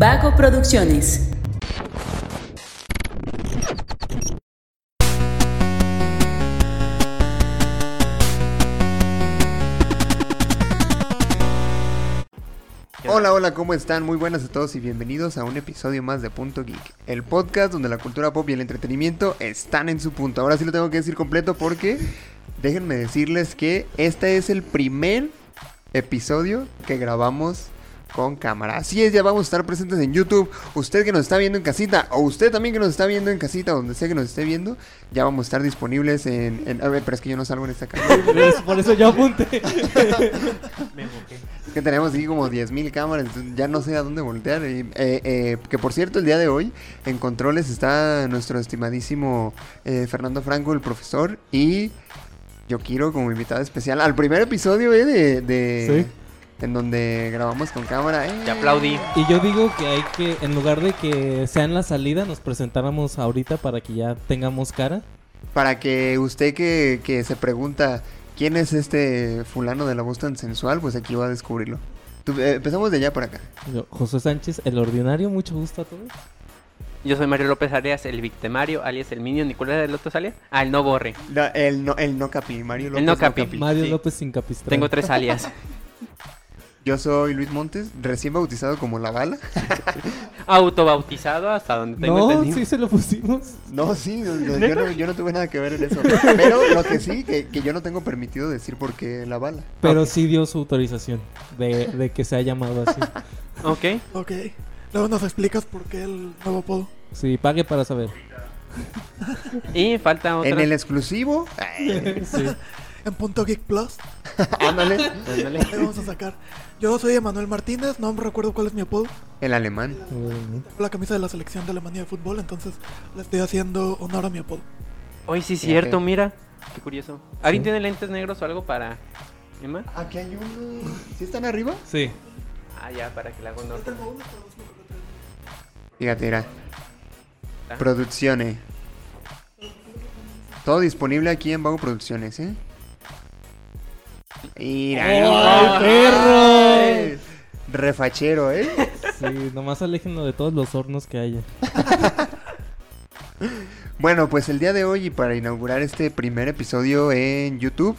Vago Producciones. Hola, hola, ¿cómo están? Muy buenas a todos y bienvenidos a un episodio más de Punto Geek, el podcast donde la cultura pop y el entretenimiento están en su punto. Ahora sí lo tengo que decir completo porque déjenme decirles que este es el primer episodio que grabamos con cámara. Así es, ya vamos a estar presentes en YouTube. Usted que nos está viendo en casita, o usted también que nos está viendo en casita, donde sea que nos esté viendo, ya vamos a estar disponibles en... en- a ver, pero es que yo no salgo en esta cámara. Por eso yo apunté. Es que tenemos aquí como 10.000 cámaras, entonces ya no sé a dónde voltear. Y, eh, eh, que por cierto, el día de hoy en controles está nuestro estimadísimo eh, Fernando Franco, el profesor, y yo quiero como invitado especial al primer episodio eh, de, de- en donde grabamos con cámara. eh. Te aplaudí. Y yo digo que hay que, en lugar de que sea en la salida, nos presentáramos ahorita para que ya tengamos cara. Para que usted que, que se pregunta quién es este fulano de la voz tan sensual, pues aquí va a descubrirlo. Tú- eh, empezamos de allá para acá. Yo, José Sánchez, el ordinario, mucho gusto a todos. Yo soy Mario López Arias, el victimario, alias el Minion. ¿Y cuál era el otro alias? Ah, el no borre. No, el, no, el no capi, Mario López no capi. Mario Sí. López sin capistrán. Tengo tres alias. Yo soy Luis Montes, recién bautizado como La Bala. Autobautizado hasta donde tengo No, entendido. sí se lo pusimos. No, sí, no, no, yo, no, yo no tuve nada que ver en eso. Pero lo que sí, que, que yo no tengo permitido decir por qué La Bala. Pero sí dio su autorización de, de que se ha llamado así. Ok. Ok. Luego nos explicas por qué el nuevo apodo. Sí, pague para saber. Y falta otra. En el exclusivo, Sí. En Punto Geek Plus. ándale, Ándale. Vamos a sacar. Yo soy Emanuel Martínez, no me recuerdo cuál es mi apodo. el alemán. Tengo la camisa de la selección de Alemania de fútbol, entonces le estoy haciendo honor a mi apodo. Hoy sí, cierto, mira. Qué curioso. ¿Alguien Sí. tiene lentes negros o algo para. Emma? Aquí hay uno. ¿Sí están arriba? Sí. Ah, ya, para que le haga honor. Fíjate, mira. Ah. Producciones. Todo disponible aquí en Vago Producciones, ¿eh? Mira, ¡Ay, no, perro! Refachero, ¿eh? Sí, nomás aléjenlo de todos los hornos que haya. Bueno, pues el día de hoy y para inaugurar este primer episodio en YouTube,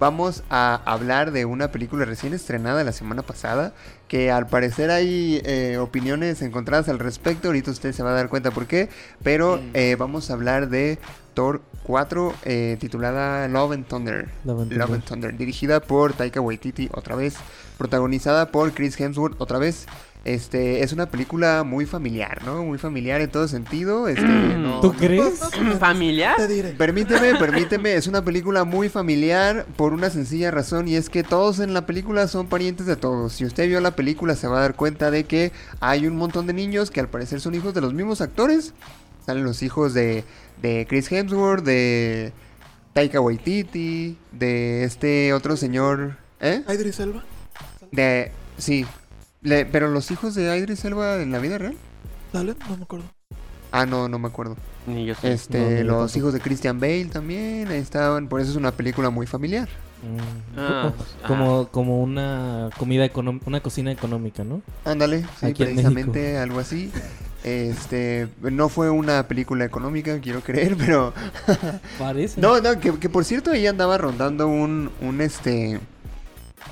vamos a hablar de una película recién estrenada la semana pasada, que al parecer hay eh, opiniones encontradas al respecto, ahorita usted se va a dar cuenta por qué, pero Mm. eh, vamos a hablar de Thor 4, eh, titulada Love and Thunder. Love and Love Thunder. and Thunder, dirigida por Taika Waititi otra vez, protagonizada por Chris Hemsworth otra vez. Este, es una película muy familiar, ¿no? Muy familiar en todo sentido. Este, no- ¿Tú no- crees? ¿Familiar? Permíteme, permíteme, es una película muy familiar por una sencilla razón y es que todos en la película son parientes de todos. Si usted vio la película se va a dar cuenta de que hay un montón de niños que al parecer son hijos de los mismos actores. Salen los hijos de, de Chris Hemsworth, de Taika Waititi, de este otro señor, ¿eh? Idris Elba. De, sí, Le- pero los hijos de Idris Elba en la vida real. ¿Sale? No me acuerdo. Ah, no, no me acuerdo. Ni yo sé. Este, No, los hijos de Christian Bale también estaban, por eso es una película muy familiar. Mm, Ah, como, como una comida económica, una cocina económica, ¿no? Ándale, sí, precisamente algo así. Este, no fue una película económica, quiero creer, pero Parece. no, no, que, que por cierto ahí andaba rondando un, un este,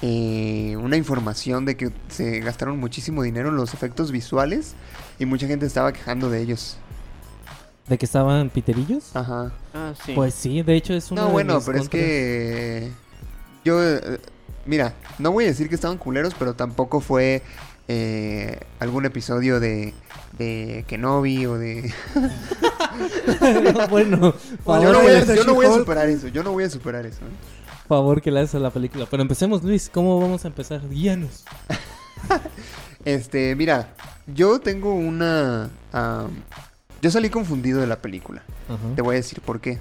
eh, una información de que se gastaron muchísimo dinero en los efectos visuales y mucha gente estaba quejando de ellos. ¿De que estaban piterillos? Ajá. Ah, sí. Pues sí, de hecho es una No, de bueno, pero es que yo, eh, mira, no voy a decir que estaban culeros, pero tampoco fue eh, algún episodio de, de Kenobi o de... bueno, yo, no voy a, Spoiler de yo no voy a She-Hulk. superar eso, yo no voy a superar eso. ¿eh? favor que le haces a la película. Pero empecemos, Luis. ¿Cómo vamos a empezar? Guíanos. Este, mira, yo tengo una... yo salí confundido de la película. Te voy a decir por qué.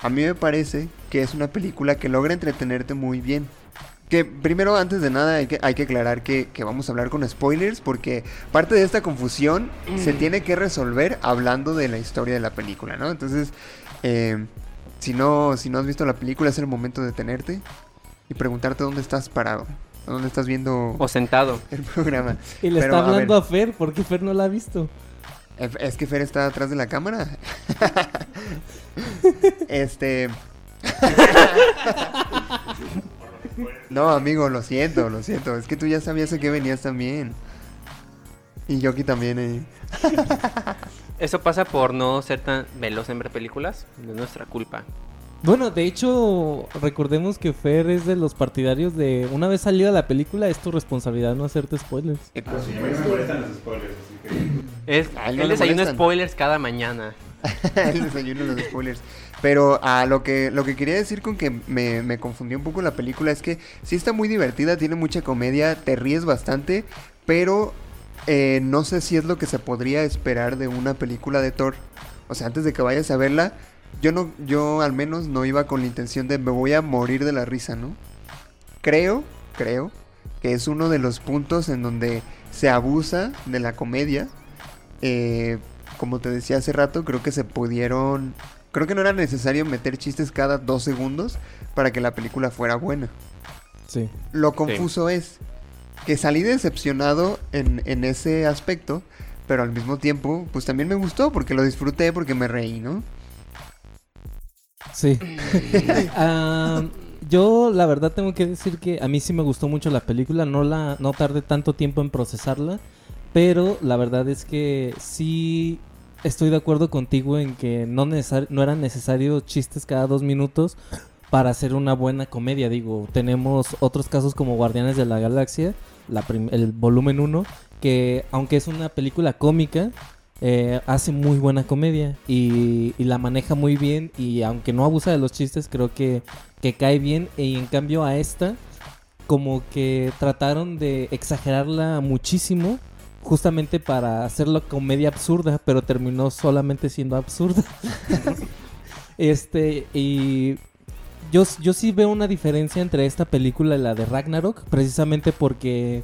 A mí me parece que es una película que logra entretenerte muy bien. Que primero, antes de nada, hay que, hay que aclarar que, que vamos a hablar con spoilers porque parte de esta confusión se tiene que resolver hablando de la historia de la película, ¿no? Entonces, eh, si, no, si no has visto la película, es el momento de detenerte y preguntarte dónde estás parado. dónde estás viendo O sentado. el programa. Y le Pero, está a hablando ver. a, Fer, porque Fer no la ha visto. Es que Fer está atrás de la cámara. este. no, amigo, lo siento, lo siento. Es que tú ya sabías a qué venías también. Y yo aquí también, eh. Eso pasa por no ser tan veloz en ver películas. No es nuestra culpa. Bueno, de hecho, recordemos que Fer es de los partidarios de una vez salida la película, es tu responsabilidad no hacerte spoilers. Por A mí me molestan los spoilers, así que... Es, él no él le desayuna molestan. spoilers cada mañana. el desayuno de los spoilers. Pero a lo que lo que quería decir con que me, me confundió un poco la película es que sí está muy divertida, tiene mucha comedia, te ríes bastante, pero eh, no sé si es lo que se podría esperar de una película de Thor. O sea, antes de que vayas a verla, yo no, yo al menos no iba con la intención de me voy a morir de la risa, ¿no? Creo, creo que es uno de los puntos en donde se abusa de la comedia. Eh, como te decía hace rato, creo que se pudieron... Creo que no era necesario meter chistes cada dos segundos para que la película fuera buena. Sí. Lo confuso es que salí decepcionado en, en ese aspecto, pero al mismo tiempo, pues también me gustó porque lo disfruté, porque me reí, ¿no? Sí. Yo la verdad tengo que decir que a mí sí me gustó mucho la película, no la no tardé tanto tiempo en procesarla, pero la verdad es que sí estoy de acuerdo contigo en que no no eran necesarios chistes cada dos minutos para hacer una buena comedia. Digo, tenemos otros casos como Guardianes de la Galaxia, la el volumen 1, que aunque es una película cómica, eh, hace muy buena comedia y, y la maneja muy bien y aunque no abusa de los chistes, creo que cae bien y en cambio a esta como que trataron de exagerarla muchísimo justamente para hacerlo comedia absurda, pero terminó solamente siendo absurda. este, y yo, yo sí veo una diferencia entre esta película y la de Ragnarok, precisamente porque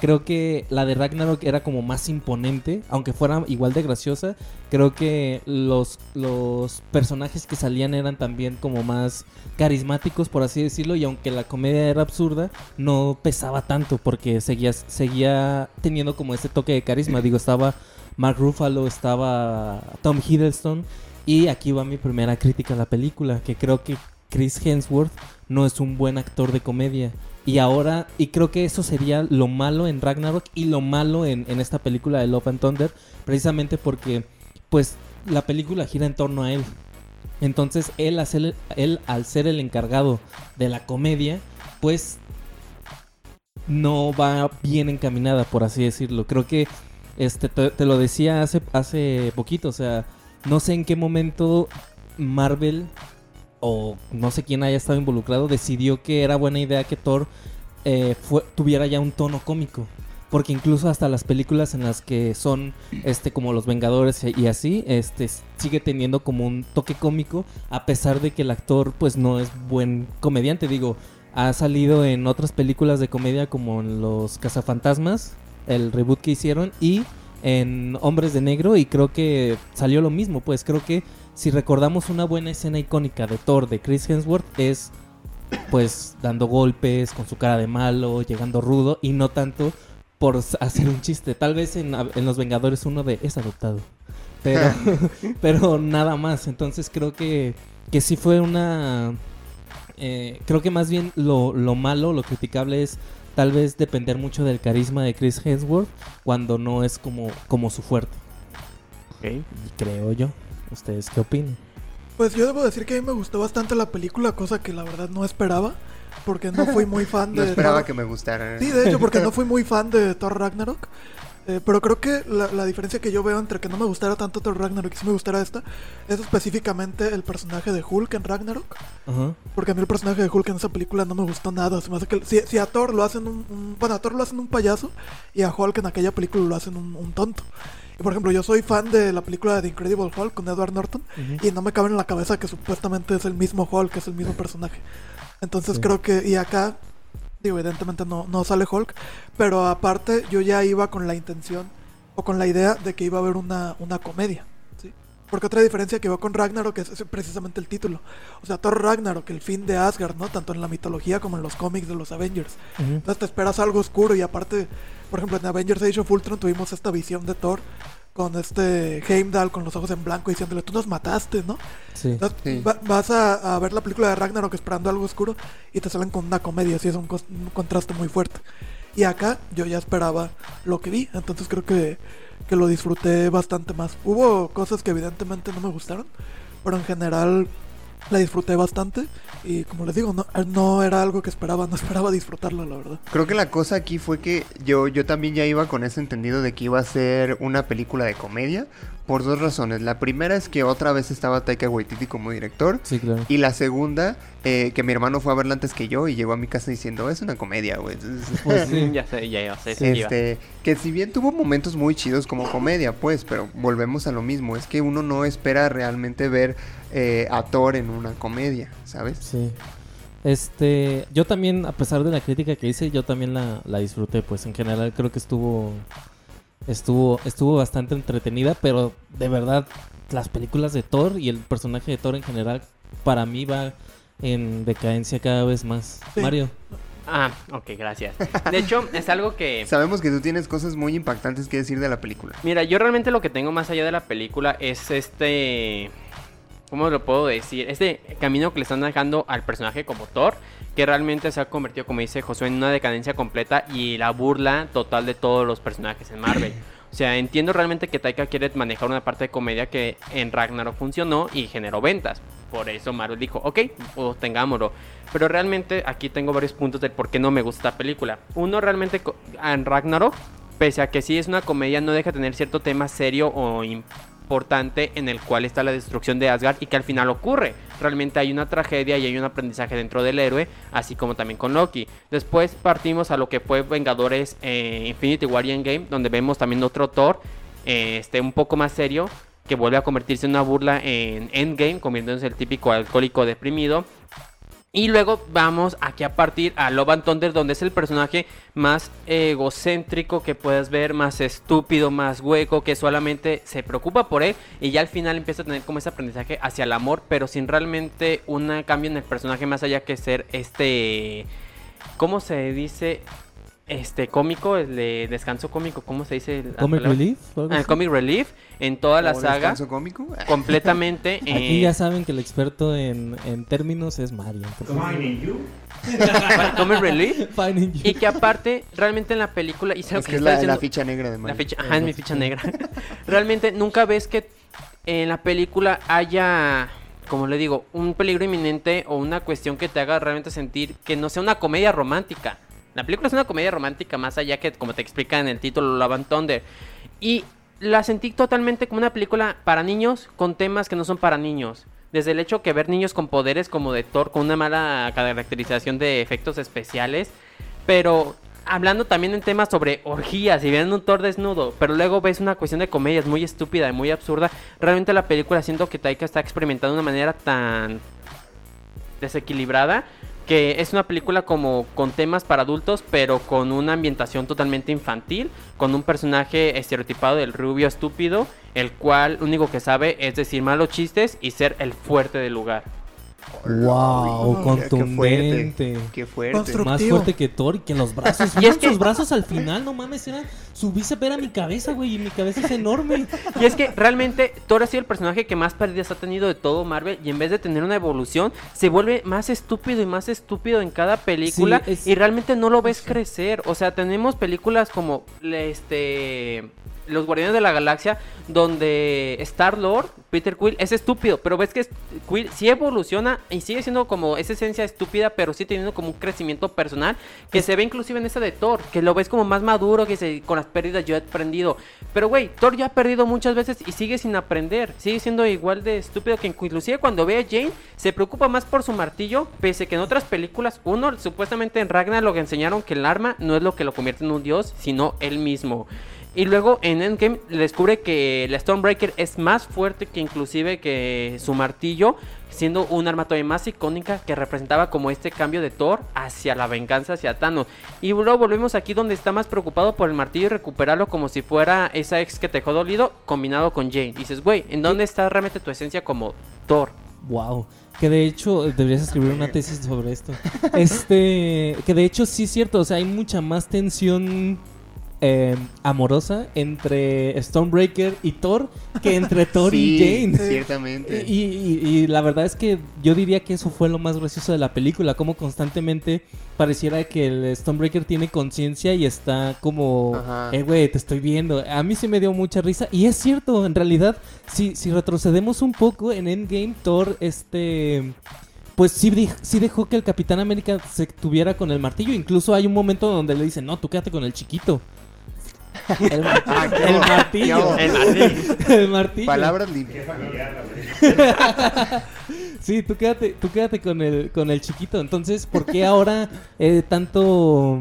creo que la de Ragnarok era como más imponente, aunque fuera igual de graciosa. Creo que los, los personajes que salían eran también como más carismáticos, por así decirlo, y aunque la comedia era absurda, no pesaba tanto porque seguía, seguía teniendo como ese toque de carisma. Digo, estaba Mark Ruffalo, estaba Tom Hiddleston, y aquí va mi primera crítica a la película, que creo que Chris Hemsworth no es un buen actor de comedia. Y ahora, y creo que eso sería lo malo en Ragnarok y lo malo en, en esta película de Love and Thunder, precisamente porque, pues, la película gira en torno a él. Entonces, él, él al ser el encargado de la comedia, pues, no va bien encaminada, por así decirlo. Creo que, este, te, te lo decía hace, hace poquito, o sea, no sé en qué momento Marvel o no sé quién haya estado involucrado, decidió que era buena idea que Thor eh, tuviera ya un tono cómico. Porque incluso hasta las películas en las que son este como los Vengadores y así, este sigue teniendo como un toque cómico, a pesar de que el actor pues no es buen comediante. Digo, ha salido en otras películas de comedia como en Los Cazafantasmas, el reboot que hicieron, y en Hombres de Negro, y creo que salió lo mismo, pues creo que si recordamos una buena escena icónica de Thor de Chris Hemsworth es pues dando golpes con su cara de malo, llegando rudo y no tanto por hacer un chiste. Tal vez en, en Los Vengadores uno de es adoptado. Pero, pero nada más. Entonces creo que, que sí fue una... eh, creo que más bien lo, lo malo, lo criticable es tal vez depender mucho del carisma de Chris Hemsworth cuando no es como, como su fuerte. Creo yo. ¿Ustedes qué opinan? Pues yo debo decir que a mí me gustó bastante la película, cosa que la verdad no esperaba, porque no fui muy fan No de... esperaba Thor- que me gustara. Sí, de hecho, porque no fui muy fan de Thor Ragnarok. Eh, pero creo que la, la diferencia que yo veo entre que no me gustara tanto Thor Ragnarok y sí me gustara esta es específicamente el personaje de Hulk en Ragnarok. Porque a mí el personaje de Hulk en esa película no me gustó nada. Se me hace que, si, si a Thor lo hacen un, un- Bueno, a Thor lo hacen un payaso y a Hulk en aquella película lo hacen un, un tonto. Por ejemplo, yo soy fan de la película de The Incredible Hulk con Edward Norton y no me cabe en la cabeza que supuestamente es el mismo Hulk, que es el mismo personaje. Entonces Sí. creo que... Y acá, digo, evidentemente no, no sale Hulk, pero aparte yo ya iba con la intención o con la idea de que iba a haber una, una comedia. Porque otra diferencia que veo con Ragnarok es, es precisamente el título. O sea, Thor Ragnarok, el fin de Asgard, ¿no? Tanto en la mitología como en los cómics de los Avengers. Ujú. Entonces te esperas algo oscuro y aparte, por ejemplo, en Avengers Age of Ultron tuvimos esta visión de Thor con este Heimdall con los ojos en blanco diciéndole, tú nos mataste, ¿no? Sí. Entonces, Sí. va- vas a, a ver la película de Ragnarok esperando algo oscuro y te salen con una comedia, así es un, un contraste muy fuerte. Y acá yo ya esperaba lo que vi, entonces creo que, que lo disfruté bastante más. Hubo cosas que evidentemente no me gustaron, pero en general la disfruté bastante y como les digo, no, no era algo que esperaba, no esperaba disfrutarlo, la verdad. Creo que la cosa aquí fue que yo, yo también ya iba con ese entendido de que iba a ser una película de comedia por dos razones. La primera es que otra vez estaba Taika Waititi como director. Sí, claro. Y la segunda, eh, que mi hermano fue a verla antes que yo y llegó a mi casa diciendo, es una comedia, güey. Pues sí. ya sé, ya, ya sé, sí, iba. Este, que si bien tuvo momentos muy chidos como comedia, pues, pero volvemos a lo mismo, es que uno no espera realmente ver eh, a Thor en una comedia, ¿sabes? Sí. Este, yo también, a pesar de la crítica que hice, yo también la, la disfruté, pues en general creo que estuvo, estuvo, estuvo bastante entretenida, pero de verdad las películas de Thor y el personaje de Thor en general, para mí va en decadencia cada vez más. Sí. Mario, Ah, ok, gracias. De hecho, es algo que... Sabemos que tú tienes cosas muy impactantes que decir de la película. Mira, yo realmente lo que tengo más allá de la película es este... ¿Cómo lo puedo decir? Este camino que le están dejando al personaje como Thor, que realmente se ha convertido, como dice Josué, en una decadencia completa y la burla total de todos los personajes en Marvel. O sea, entiendo realmente que Taika quiere manejar una parte de comedia que en Ragnarok funcionó y generó ventas. Por eso Marvel dijo, ok, pues tengámoslo. Pero realmente aquí tengo varios puntos del por qué no me gusta esta película. Uno, realmente en Ragnarok, pese a que sí es una comedia, no deja de tener cierto tema serio o importante en el cual está la destrucción de Asgard y que al final ocurre. Realmente hay una tragedia y hay un aprendizaje dentro del héroe, así como también con Loki. Después partimos a lo que fue Vengadores eh, Infinity War y Endgame, donde vemos también otro Thor, eh, este, un poco más serio, que vuelve a convertirse en una burla en Endgame, convirtiéndose en el típico alcohólico deprimido. Y luego vamos aquí a partir a Love Thunder, donde es el personaje más egocéntrico que puedes ver, más estúpido, más hueco, que solamente se preocupa por él y ya al final empieza a tener como ese aprendizaje hacia el amor, pero sin realmente un cambio en el personaje más allá que ser este... ¿Cómo se dice? Este cómico, el de descanso cómico, ¿cómo se dice? la Comic palabra? Relief. Ah, comic relief en toda la ¿O saga descanso cómico? completamente Aquí eh, ya saben que el experto en, en términos es Mario. in you. comic relief Fine in you. y que aparte realmente en la película y Es que que es la, diciendo- la ficha negra de la Mario. ficha, ajá, es mi ficha negra. realmente nunca ves que en la película haya como le digo, un peligro inminente o una cuestión que te haga realmente sentir que no sea una comedia romántica. La película es una comedia romántica más allá que, como te explica en el título, Love and Thunder. Y la sentí totalmente como una película para niños con temas que no son para niños. Desde el hecho que ver niños con poderes como de Thor, con una mala caracterización de efectos especiales, pero hablando también en temas sobre orgías y viendo un Thor desnudo, pero luego ves una cuestión de comedia muy estúpida y muy absurda. Realmente la película siento que Taika está experimentando de una manera tan desequilibrada que es una película como con temas para adultos, pero con una ambientación totalmente infantil, con un personaje estereotipado del rubio estúpido, el cual único que sabe es decir malos chistes y ser el fuerte del lugar. Wow, Qué contundente. fuerte. Qué fuerte. Más fuerte que Thor y que en los brazos. Y es ¿Vieron que- sus brazos al final? No mames, era su bíceps era mi cabeza, güey, y mi cabeza es enorme. Y es que realmente Thor ha sido el personaje que más pérdidas ha tenido de todo Marvel y en vez de tener una evolución se vuelve más estúpido y más estúpido en cada película Sí, es- y realmente no lo ves crecer. O sea, tenemos películas como este Los Guardianes de la Galaxia donde Star Lord, Peter Quill es estúpido, pero ves que Quill sí evoluciona y sigue siendo como esa esencia estúpida, pero sí teniendo como un crecimiento personal que se ve inclusive en esa de Thor, que lo ves como más maduro, que se, con las pérdidas yo he aprendido. Pero güey, Thor ya ha perdido muchas veces y sigue sin aprender, sigue siendo igual de estúpido que inclusive cuando ve a Jane se preocupa más por su martillo, pese que en otras películas, uno supuestamente en Ragnarok enseñaron que el arma no es lo que lo convierte en un dios, sino él mismo. Y luego en Endgame descubre que la Stormbreaker es más fuerte que inclusive que su martillo, siendo un arma todavía más icónica que representaba como este cambio de Thor hacia la venganza hacia Thanos. Y luego volvemos aquí donde está más preocupado por el martillo y recuperarlo como si fuera esa ex que te dejó dolido combinado con Jane. Dices, güey, ¿en dónde está realmente tu esencia como Thor? Wow. Que de hecho deberías escribir una tesis sobre esto. Este, que de hecho sí es cierto, o sea, hay mucha más tensión eh, amorosa entre Stormbreaker y Thor que entre Thor y Jane. Ciertamente. Y, y- y la verdad es que yo diría que eso fue lo más gracioso de la película, como constantemente pareciera que el Stormbreaker tiene conciencia y está como, Ajá. eh, güey, te estoy viendo. A mí sí me dio mucha risa y es cierto, en realidad, si, si retrocedemos un poco en Endgame, Thor, este... Pues sí dejó que el Capitán América se tuviera con el martillo. Incluso hay un momento donde le dicen, no, tú quédate con el chiquito. El, ma- Ah, qué el martillo. qué El martillo. El martillo. Palabras limpias. Qué familiar la película. Sí, tú quédate, tú quédate con el, con el chiquito. Entonces, ¿por qué ahora eh, tanto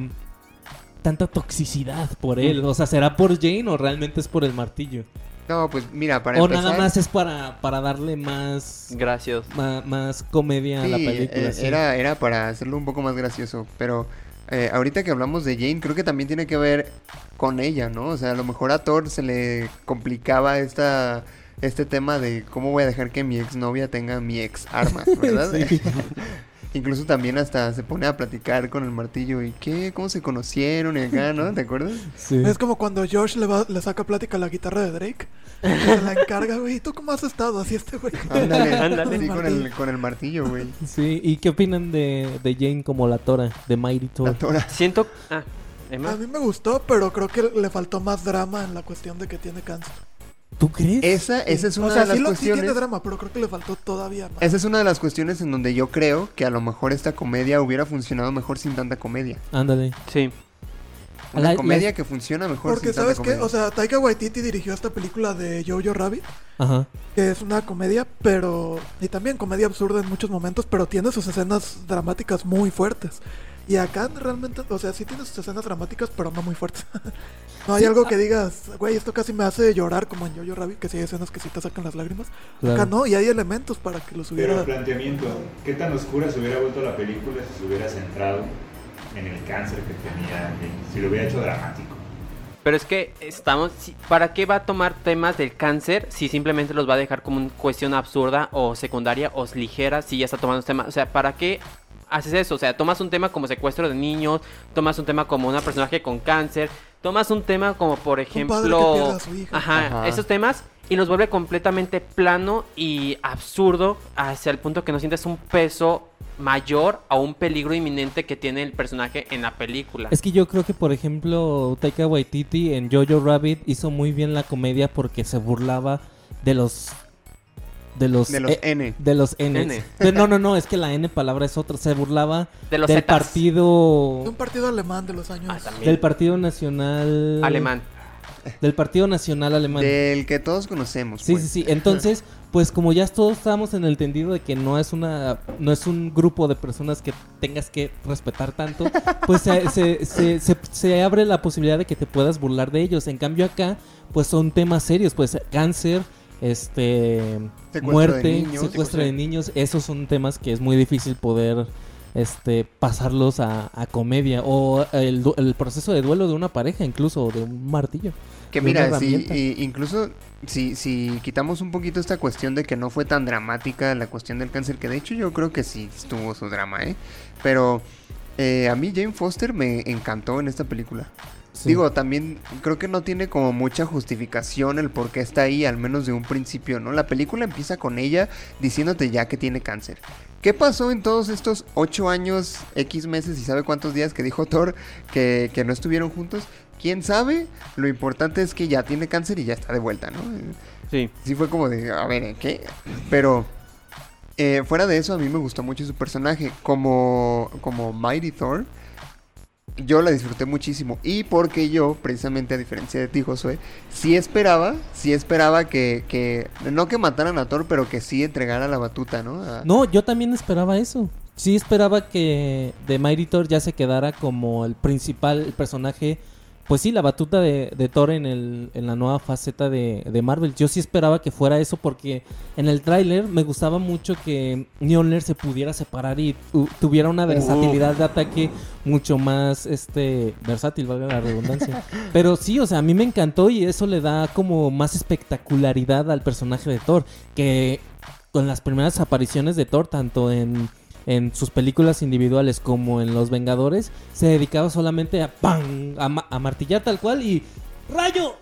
tanta toxicidad por él? O sea, ¿será por Jane o realmente es por el martillo? No, pues mira, para o empezar... nada más es para, para darle más, Gracias. ma- más, comedia a la película. eh, sí. era, era para hacerlo un poco más gracioso, pero eh, ahorita que hablamos de Jane, creo que también tiene que ver con ella, ¿no? O sea, a lo mejor a Thor se le complicaba esta, este tema de cómo voy a dejar que mi exnovia tenga mi ex arma, ¿verdad? Sí. Incluso también hasta se pone a platicar con el martillo y qué, cómo se conocieron y acá, ¿no? ¿Te acuerdas? Sí. Es como cuando Josh le, va, le saca plática a la guitarra de Drake. se la encarga, güey. ¿Y tú cómo has estado? Así este, güey. Ándale, Ándale. sí, con el, con el martillo, güey. Sí, ¿y qué opinan de, de Jane como la Tora, de Mighty La Thor? tora. Siento... Ah, Emma. A mí me gustó, pero creo que le faltó más drama en la cuestión de que tiene cáncer. ¿Tú crees? Esa, esa es una o sea, de las sí, lo, sí cuestiones. tiene drama, pero creo que le faltó todavía más. Esa es una de las cuestiones en donde yo creo que a lo mejor esta comedia hubiera funcionado mejor sin tanta comedia. Ándale. Sí. Una La- comedia la- que funciona mejor Porque sin tanta sabes qué, comedia. o sea, Taika Waititi dirigió esta película de Jojo Rabbit, Ajá. que es una comedia, pero y también comedia absurda en muchos momentos, pero tiene sus escenas dramáticas muy fuertes. Y acá realmente, o sea, sí tiene sus escenas dramáticas, pero no muy fuertes. no hay Sí, algo ah. que digas, güey, esto casi me hace llorar como en Jojo Rabbit, que sí hay escenas que sí te sacan las lágrimas. Claro. Acá no, y hay elementos para que los Pero hubiera... el planteamiento, ¿qué tan oscura se hubiera vuelto la película si se hubiera centrado en el cáncer que tenía? Si lo hubiera hecho dramático. Pero es que estamos. ¿Para qué va a tomar temas del cáncer si simplemente los va a dejar como una cuestión absurda o secundaria o ligera si ya está tomando temas? O sea, ¿para qué haces eso? O sea, tomas un tema como secuestro de niños, tomas un tema como una personaje con cáncer, tomas un tema como, por padre que ejemplo. pierde a su hija. Ajá, Ajá. esos temas y los vuelve completamente plano y absurdo hacia el punto que no sientes un peso mayor a un peligro inminente que tiene el personaje en la película. Es que yo creo que, por ejemplo, Taika Waititi en Jojo Rabbit hizo muy bien la comedia porque se burlaba de los... De los... De los eh, N. de los N. N. De- no, no, no, es que la N palabra es otra. Se burlaba de los del Zetas. partido... De un partido alemán de los años... Ah, también. Del partido nacional... Alemán. Del partido nacional alemán. Del que todos conocemos. Sí, pues. sí, sí. Entonces, pues como ya todos estábamos en el entendido de que no es una, no es un grupo de personas que tengas que respetar tanto, pues se, se, se, se- se abre la posibilidad de que te puedas burlar de ellos. En cambio acá, pues son temas serios, pues cáncer, este, Secuestro muerte, de niños. secuestro de niños, esos son temas que es muy difícil poder este pasarlos a, a comedia o el, el proceso de duelo de una pareja incluso o de un martillo Que mira, si, incluso si, si quitamos un poquito esta cuestión de que no fue tan dramática la cuestión del cáncer, que de hecho yo creo que sí tuvo su drama, ¿eh? Pero eh, a mí Jane Foster me encantó en esta película. Sí. Digo, también creo que no tiene como mucha justificación el por qué está ahí, al menos de un principio, ¿no? La película empieza con ella diciéndote ya que tiene cáncer. ¿Qué pasó en todos estos ocho años, X meses y sabe cuántos días que dijo Thor que, que no estuvieron juntos? ¿Quién sabe? Lo importante es que ya tiene cáncer y ya está de vuelta, ¿no? Sí. Sí fue como de, a ver, ¿eh, ¿qué? Pero eh, fuera de eso, a mí me gustó mucho su personaje. Como, como Mighty Thor, yo la disfruté muchísimo. Y porque yo, precisamente a diferencia de ti, Josué, sí esperaba, sí esperaba que, que no que mataran a Thor, pero que sí entregara la batuta, ¿no? No, yo también esperaba eso. Sí esperaba que The Mighty Thor ya se quedara como el principal, personaje pues sí, la batuta de, de Thor en, el, en la nueva faceta de, de Marvel. Yo sí esperaba que fuera eso porque en el tráiler me gustaba mucho que Mjolnir se pudiera separar y tu- tuviera una versatilidad de ataque mucho más este versátil, valga la redundancia. Pero sí, o sea, a mí me encantó y eso le da como más espectacularidad al personaje de Thor, que con las primeras apariciones de Thor, tanto en, en sus películas individuales como en Los Vengadores, se dedicaba solamente a ¡pam! a, ma- a martillar tal cual y ¡rayo!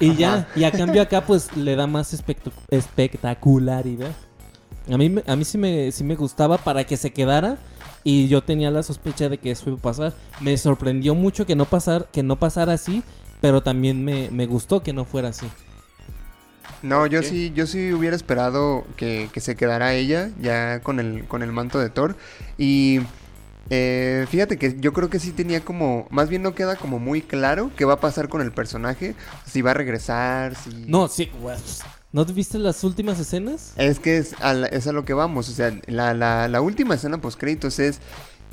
Y ya, y a cambio acá pues le da más espectacularidad. A mí, a mí sí, me, sí me gustaba para que se quedara y yo tenía la sospecha de que eso iba a pasar. Me sorprendió mucho que no, pasar, que no pasara así, pero también me, me gustó que no fuera así. No, yo sí, yo sí hubiera esperado que, que se quedara ella ya con el, con el manto de Thor. Y eh, fíjate que yo creo que sí tenía como, más bien no queda como muy claro qué va a pasar con el personaje, si va a regresar, si... No, sí. ¿No viste las últimas escenas? Es que es a, la- es a lo que vamos, o sea, la, la, la última escena post créditos es,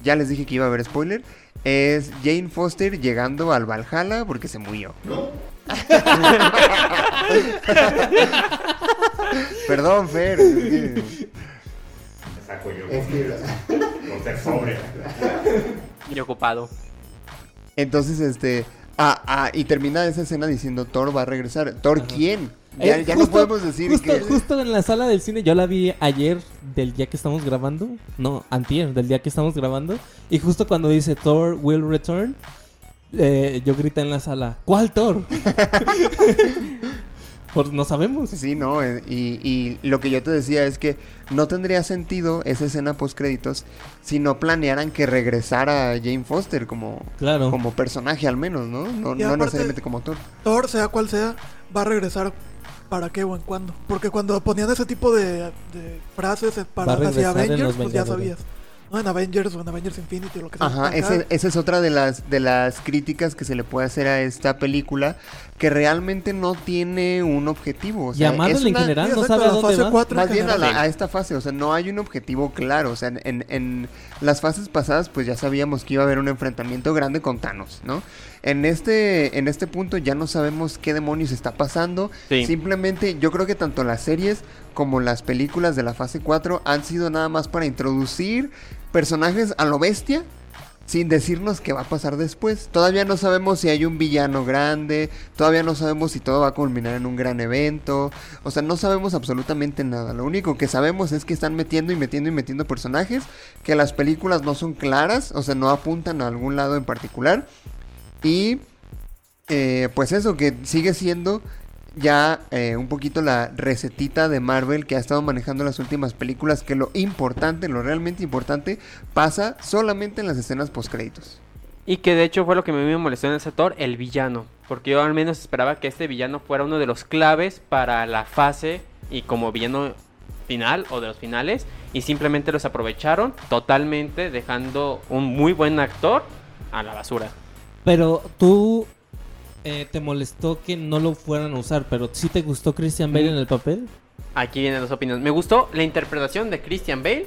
ya les dije que iba a haber spoiler, es Jane Foster llegando al Valhalla porque se murió. Perdón, Fer. es que- Me saco yo. Es que- Por ser pobre. Y ocupado. Entonces, este. Ah, ah, y termina esa escena diciendo Thor va a regresar. ¿Thor quién? Ya, Eh, ya justo- no podemos decir justo, que. justo en la sala del cine, yo la vi ayer del día que estamos grabando. No, antier, del día que estamos grabando. Y justo cuando dice Thor will return, eh, yo grité en la sala, ¿cuál Thor? pues no sabemos. Sí, no, eh, y, y lo que yo te decía es que no tendría sentido esa escena post créditos si no planearan que regresara Jane Foster como, Claro. como personaje al menos, ¿no? No, no necesariamente como Thor. Thor, sea cual sea, va a regresar para qué o en cuándo. Porque cuando ponían ese tipo de, de frases para hacia Avengers, Los pues ya sabías. No en Avengers o en Avengers Infinity o lo que sea. Ajá, ese- esa es otra de las, de las críticas que se le puede hacer a esta película, que realmente no tiene un objetivo. O sea, es en una- general Sí, no exacto, sabe a la dónde fase va. cuatro en Más bien a, general. la- a esta fase, o sea, no hay un objetivo claro. O sea, en, en- en las fases pasadas, pues ya sabíamos que iba a haber un enfrentamiento grande con Thanos, ¿no? En este, en este punto ya no sabemos qué demonios está pasando. Sí. Simplemente, yo creo que tanto las series como las películas de la fase 4 han sido nada más para introducir personajes a lo bestia. Sin decirnos qué va a pasar después. Todavía no sabemos si hay un villano grande. Todavía no sabemos si todo va a culminar en un gran evento. O sea, no sabemos absolutamente nada. Lo único que sabemos es que están metiendo y metiendo y metiendo personajes. Que las películas no son claras. O sea, no apuntan a algún lado en particular. Y eh, pues eso, que sigue siendo ya eh, un poquito la recetita de Marvel que ha estado manejando las últimas películas. Que lo importante, lo realmente importante, pasa solamente en las escenas postcréditos. Y que de hecho fue lo que a mí me molestó en ese Thor, el villano. Porque yo al menos esperaba que este villano fuera uno de los claves para la fase y como villano final o de los finales. Y simplemente los aprovecharon totalmente, dejando un muy buen actor a la basura. Pero tú eh, te molestó que no lo fueran a usar, pero sí te gustó Christian Bale en el papel. Aquí vienen las opiniones. Me gustó la interpretación de Christian Bale.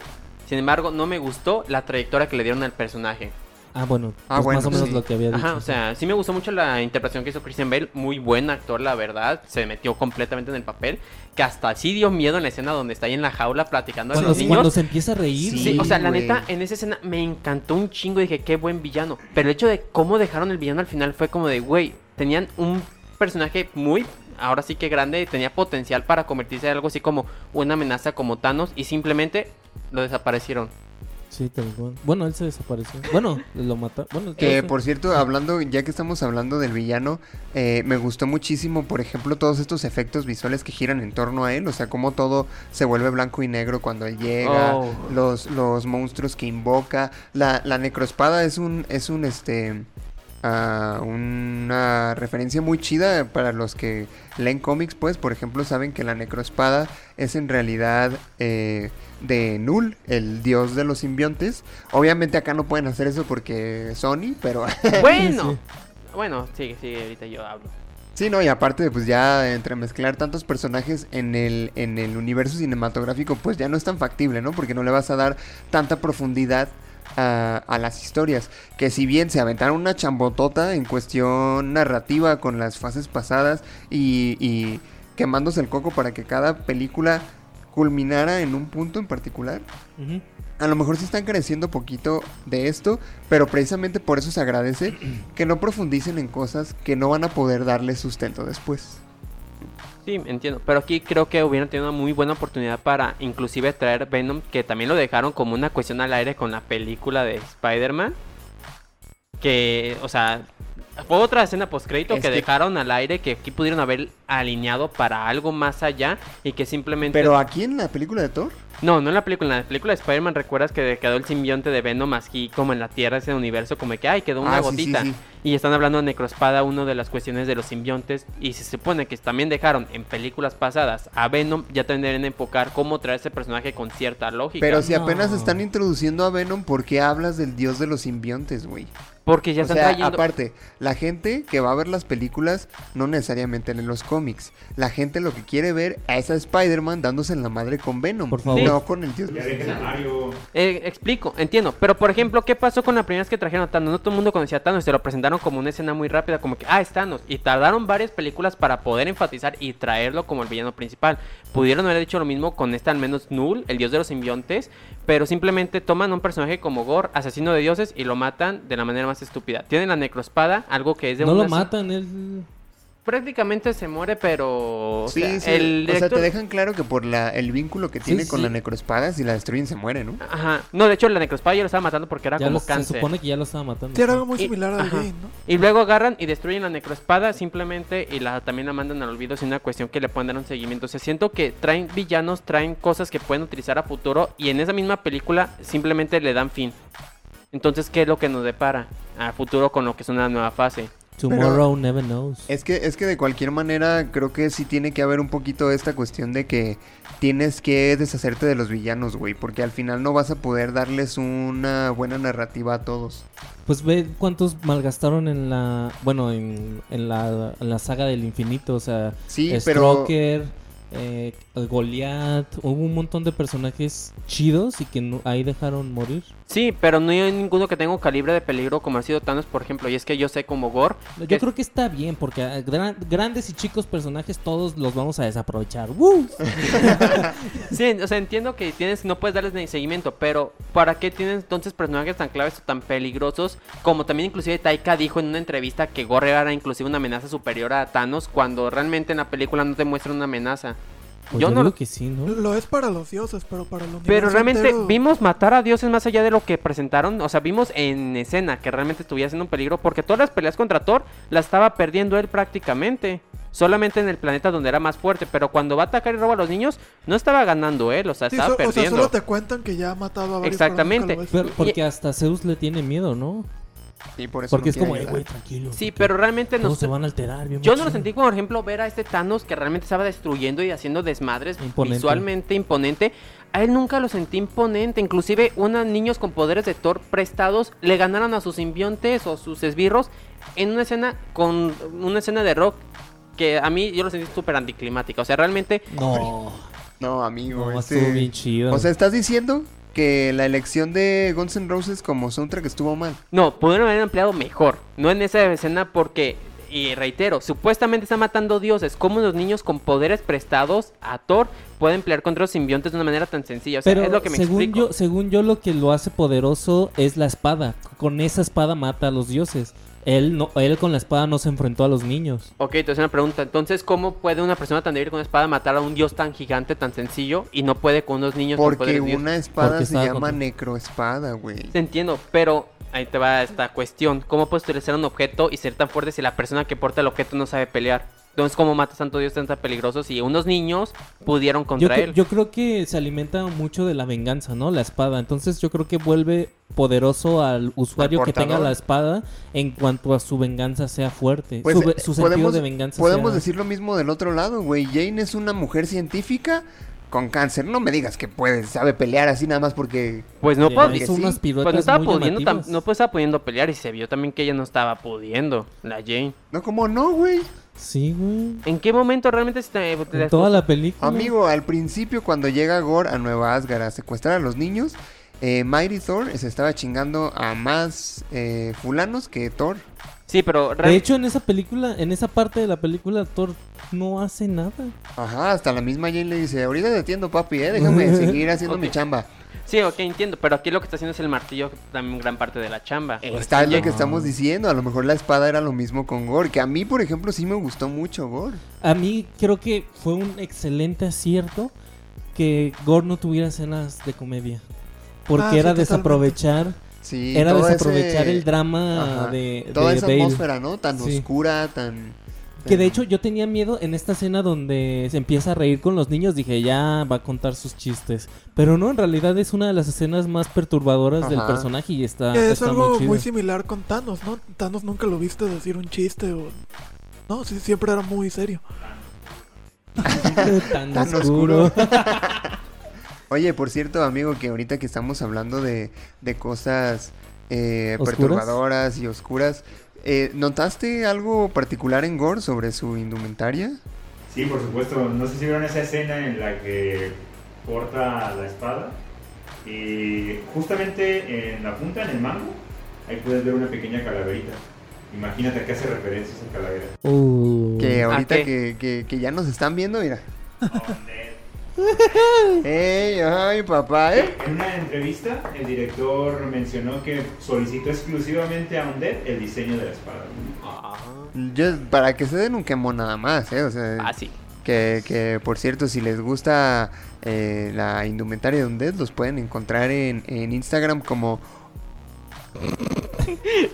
Sin embargo, no me gustó la trayectoria que le dieron al personaje. Ah, bueno, Ah, pues bueno, más o menos sí. lo que había dicho. Ajá, o sea, sí me gustó mucho la interpretación que hizo Christian Bale. Muy buen actor, la verdad. Se metió completamente en el papel. Que hasta sí dio miedo en la escena donde está ahí en la jaula platicando a cuando, los niños. cuando se empieza a reír. Sí, Sí, o sea, la neta, en esa escena me encantó un chingo. Dije, qué buen villano. Pero el hecho de cómo dejaron el villano al final fue como de, güey, tenían un personaje muy, ahora sí que grande, tenía potencial para convertirse en algo así como una amenaza como Thanos. Y simplemente lo desaparecieron. Sí, tal cual. Bueno, él se desapareció. Bueno, lo mataron. Bueno, Que todo por cierto, hablando, ya que estamos hablando del villano, eh, me gustó muchísimo, por ejemplo, todos estos efectos visuales que giran en torno a él, o sea, cómo todo se vuelve blanco y negro cuando él llega, Oh. los, los monstruos que invoca, la, la necroespada es un, es un, este, ah, una referencia muy chida para los que leen cómics, pues, por ejemplo, saben que la necroespada es en realidad eh, de Null, el dios de los simbiontes. Obviamente acá no pueden hacer eso porque Sony, pero Bueno, Sí. bueno, sigue, sigue, ahorita yo hablo. sí, no, y aparte pues ya entremezclar tantos personajes en el, en el universo cinematográfico pues ya no es tan factible, ¿no? Porque no le vas a dar tanta profundidad a, a las historias. Que si bien se aventaron una chambotota en cuestión narrativa con las fases pasadas y, y quemándose el coco para que cada película culminara en un punto en particular. A lo mejor sí están careciendo poquito de esto, pero precisamente por eso se agradece que no profundicen en cosas que no van a poder darle sustento después. Sí, entiendo. Pero aquí creo que hubieran tenido una muy buena oportunidad para inclusive traer Venom, que también lo dejaron como una cuestión al aire con la película de Spider-Man. Que, o sea, fue otra escena postcrédito Es que, que- dejaron al aire que aquí pudieron haber alineado para algo más allá y que simplemente... Pero aquí en la película de Thor, No, no en la película. En la película de Spider-Man recuerdas que quedó el simbionte de Venom aquí como en la Tierra, ese universo, como que, ay, quedó una Ah, sí, sí, gotita. sí. Y están hablando de Necroespada, una de las cuestiones de los simbiontes. Y se supone que también dejaron en películas pasadas a Venom, ya tendrían que enfocar cómo traer ese personaje con cierta lógica. pero si apenas están introduciendo a Venom, ¿por qué hablas del dios de los simbiontes, güey? Porque ya O están sea, trayendo. aparte, la gente que va a ver las películas no necesariamente en los cómics. La gente lo que quiere ver es a Spider-Man dándose en la madre con Venom, Por favor. no con el dios de Ya los dejen a Mario. Eh, explico, entiendo. Pero por ejemplo, ¿qué pasó con la primera vez que trajeron a Thanos? No todo el mundo conocía a Thanos, se lo presentaron como una escena muy rápida, como que, ah, es Thanos. Y tardaron varias películas para poder enfatizar y traerlo como el villano principal. Pudieron haber hecho lo mismo con este, al menos Null, el dios de los simbiontes, pero simplemente toman a un personaje como Gore, asesino de dioses, y lo matan de la manera más estúpida. Tienen la necroespada, algo que es de No una lo matan, él... Prácticamente se muere, pero. o Sí, sea, sí. el O sea, te dejan claro que por la, el vínculo que tiene con sí. la necroespada, si la destruyen se muere, ¿no? Ajá. No, de hecho, la necroespada ya lo estaba matando porque era Ya como lo- se cáncer. supone que ya lo estaba matando. Sí, era algo muy Y- similar. Bane, ¿no? Y luego agarran y destruyen la necroespada simplemente y la también la mandan al olvido sin una cuestión que le puedan dar un seguimiento. O sea, siento que traen villanos, traen cosas que pueden utilizar a futuro y en esa misma película simplemente le dan fin. Entonces, ¿qué es lo que nos depara a futuro con lo que es una nueva fase? Tomorrow never knows. Es que, es que de cualquier manera creo que sí tiene que haber un poquito esta cuestión de que tienes que deshacerte de los villanos, güey, porque al final no vas a poder darles una buena narrativa a todos. Pues ve cuántos malgastaron en la... Bueno, en, en la, en la saga del infinito. O sea, Sí, pero Stroker, eh, Goliath. Hubo un montón de personajes chidos y que no- ahí dejaron morir. Sí, pero no hay ninguno que tenga un calibre de peligro como ha sido Thanos, por ejemplo. Y es que yo sé como Gore. Yo que- creo que está bien porque a gran- grandes y chicos personajes todos los vamos a desaprovechar. ¡Woo! Sí, o sea, entiendo que tienes, no puedes darles ni seguimiento, pero ¿para qué tienes entonces personajes tan claves o tan peligrosos? Como también inclusive Taika dijo en una entrevista que Gore era inclusive una amenaza superior a Thanos, cuando realmente en la película no te muestran una amenaza. Pues yo yo no lo- que sí, ¿no? Lo es para los dioses, pero para los Pero realmente vimos matar a dioses más allá de lo que presentaron. O sea, vimos en escena que realmente estuviera siendo un peligro. Porque todas las peleas contra Thor las estaba perdiendo él prácticamente. Solamente en el planeta donde era más fuerte. Pero cuando va a atacar y roba a los niños, no estaba ganando él. O sea, Sí, estaba so- o sea, perdiendo. solo te cuentan que ya ha matado a varios. Exactamente. Pero- porque hasta Zeus le tiene miedo, ¿no? Sí, por eso Porque no es como, "Eh, güey, tranquilo. Sí, pero realmente nos... se van a alterar. bien Yo no lo machín". sentí como, por ejemplo, ver a este Thanos que realmente estaba destruyendo y haciendo desmadres Imponente. visualmente imponente. A él nunca lo sentí imponente. Inclusive, unos niños con poderes de Thor prestados le ganaron a sus simbiontes o sus esbirros en una escena con una escena de rock que a mí yo lo sentí súper anticlimática. O sea, realmente No, No, amigo, no, este- estuvo bien chido. O sea, ¿estás diciendo que la elección de Guns N' Roses como soundtrack estuvo mal? No, pudieron haber empleado mejor. No en esa escena porque, y reitero, supuestamente está matando dioses. ¿Cómo los niños con poderes prestados a Thor pueden pelear contra los simbiontes de una manera tan sencilla? O sea, Pero es lo que me según explico. yo, según yo lo que lo hace poderoso es la espada. Con esa espada mata a los dioses. Él no, él con la espada no se enfrentó a los niños. Ok, entonces una pregunta. Entonces, ¿cómo puede una persona tan débil con una espada matar a un dios tan gigante, tan sencillo, y no puede con unos niños Porque una espada Porque se llama contra- necroespada, güey. Te entiendo, pero ahí te va esta cuestión. ¿Cómo puedes utilizar un objeto y ser tan fuerte si la persona que porta el objeto no sabe pelear? Entonces, ¿cómo matas tanto dios tan peligrosos si unos niños pudieron Yo, contra cre- él? yo creo que se alimenta mucho de la venganza, ¿no? La espada. Entonces yo creo que vuelve poderoso al usuario que tenga la espada en cuanto a su venganza sea fuerte. Pues, su, eh, su sentido podemos, de venganza podemos sea- decir lo mismo del otro lado, güey. Jane es una mujer científica con cáncer. No me digas que puede, sabe pelear así nada más porque... Pues no Le puedo. sí. Pues no estaba pudiendo, tam- no pues estaba pudiendo pelear y se vio también que ella no estaba pudiendo, la Jane. No, como no, güey. Sí, güey. ¿En qué momento realmente se te- toda la película. Amigo, al principio cuando llega Gore a Nueva Asgard a secuestrar a los niños, eh, Mighty Thor se estaba chingando a más eh, fulanos que Thor. Sí, pero De hecho, en esa película, en esa parte de la película, Thor no hace nada. Ajá, hasta la misma Jane le dice, ahorita te atiendo papi, eh, déjame seguir haciendo mi chamba. Sí, ok, entiendo, pero aquí lo que está haciendo es el martillo, también gran parte de la chamba. Está es lo que estamos diciendo, a lo mejor la espada era lo mismo con Gore, que a mí, por ejemplo, sí me gustó mucho Gore. A mí creo que fue un excelente acierto que Gore no tuviera escenas de comedia. Porque Ah, sí, era totalmente. desaprovechar, Sí, era desaprovechar ese- el drama Ajá. de, Toda de esa Bale. atmósfera, ¿no? Tan Sí. oscura, tan... Que de hecho yo tenía miedo en esta escena donde se empieza a reír con los niños. Dije, ya va a contar sus chistes. Pero no, en realidad es una de las escenas más perturbadoras del personaje y está, Que es está algo muy chido. muy similar con Thanos, ¿no? Thanos nunca lo viste decir un chiste o... No, sí, siempre era muy serio. Tan, Tan oscuro. Oye, por cierto, amigo, que ahorita que estamos hablando de, de cosas eh, perturbadoras y oscuras, eh, ¿notaste algo particular en Gore sobre su indumentaria? Sí, por supuesto. No sé si vieron esa escena en la que corta la espada. Y justamente en la punta, en el mango, ahí puedes ver una pequeña calaverita. Imagínate a qué hace referencia esa calavera. Uh. Que ¿A ahorita qué? que, que- que ya nos están viendo, mira. Oh, Ned. ¡Ey, ay, papá, eh! En una entrevista, el director mencionó que solicitó exclusivamente a Undead el diseño de la espada. Ah, Yo, para que se den un quemón nada más, ¿eh? O sea, ah, sí. que, que, por cierto, si les gusta eh, la indumentaria de Undead, los pueden encontrar en, en Instagram como,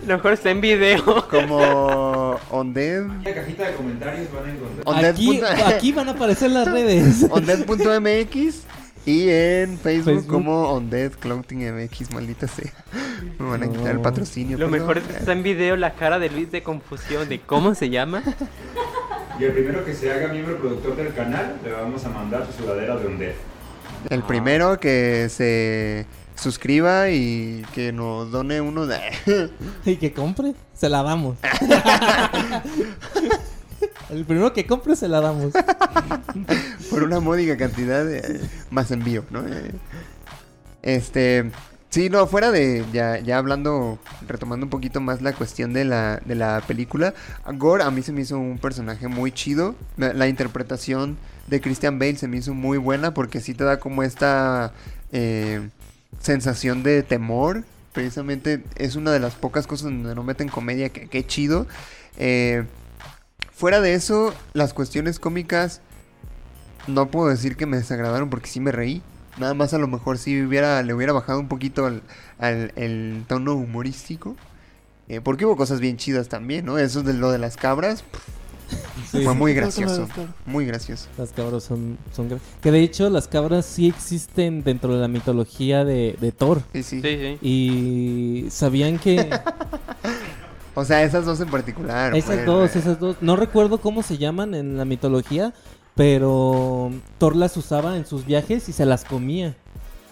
Lo mejor está en video. como Undead. En la cajita de comentarios van a encontrar. Undead Aquí, aquí van a aparecer las redes. Undead.mx y en Facebook, Facebook. como Clothing MX, maldita sea. Me van a quitar el patrocinio. Lo mejor es que está en video la cara de Luis de confusión de cómo se llama. Y el primero que se haga miembro productor del canal, le vamos a mandar su sudadera de Undead. El primero que se suscriba y que nos done uno de... Y que compre, se la damos. El primero que compre, se la damos. por una módica cantidad de, más envío, ¿no? Este, sí, no, fuera de, ya, ya hablando, retomando un poquito más la cuestión de la, de la película, Gore a mí se me hizo un personaje muy chido, la, la interpretación de Christian Bale se me hizo muy buena porque sí te da como esta eh, sensación de temor, precisamente es una de las pocas cosas donde no meten comedia, que, que chido. Eh, fuera de eso, las cuestiones cómicas no puedo decir que me desagradaron porque sí me reí. Nada más a lo mejor si hubiera, le hubiera bajado un poquito al, al- el tono humorístico. Eh, porque hubo cosas bien chidas también, ¿no? Eso de lo de las cabras Sí, fue muy gracioso. Muy gracioso. Las cabras son, son Que de hecho las cabras sí existen dentro de la mitología de, de Thor. Sí, sí. Sí, sí. Y sabían que O sea, esas dos en particular. esas pues, dos, eh, esas dos, no recuerdo cómo se llaman en la mitología, pero Thor las usaba en sus viajes y se las comía.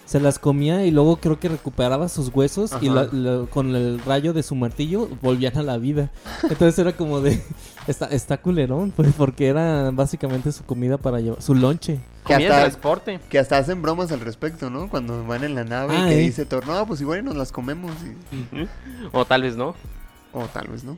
Se las comía y luego creo que recuperaba sus huesos y Ajá. la- la- con el rayo de su martillo volvían a la vida. Entonces era como de... Está, está culerón, pues, porque era básicamente su comida para llevar, su lonche. Que Comida de hasta- transporte. Que hasta hacen bromas al respecto, ¿no? Cuando van en la nave Ah, y que eh. dice Thor, no, pues igual y nos las comemos. y- O tal vez no. O tal vez, ¿no?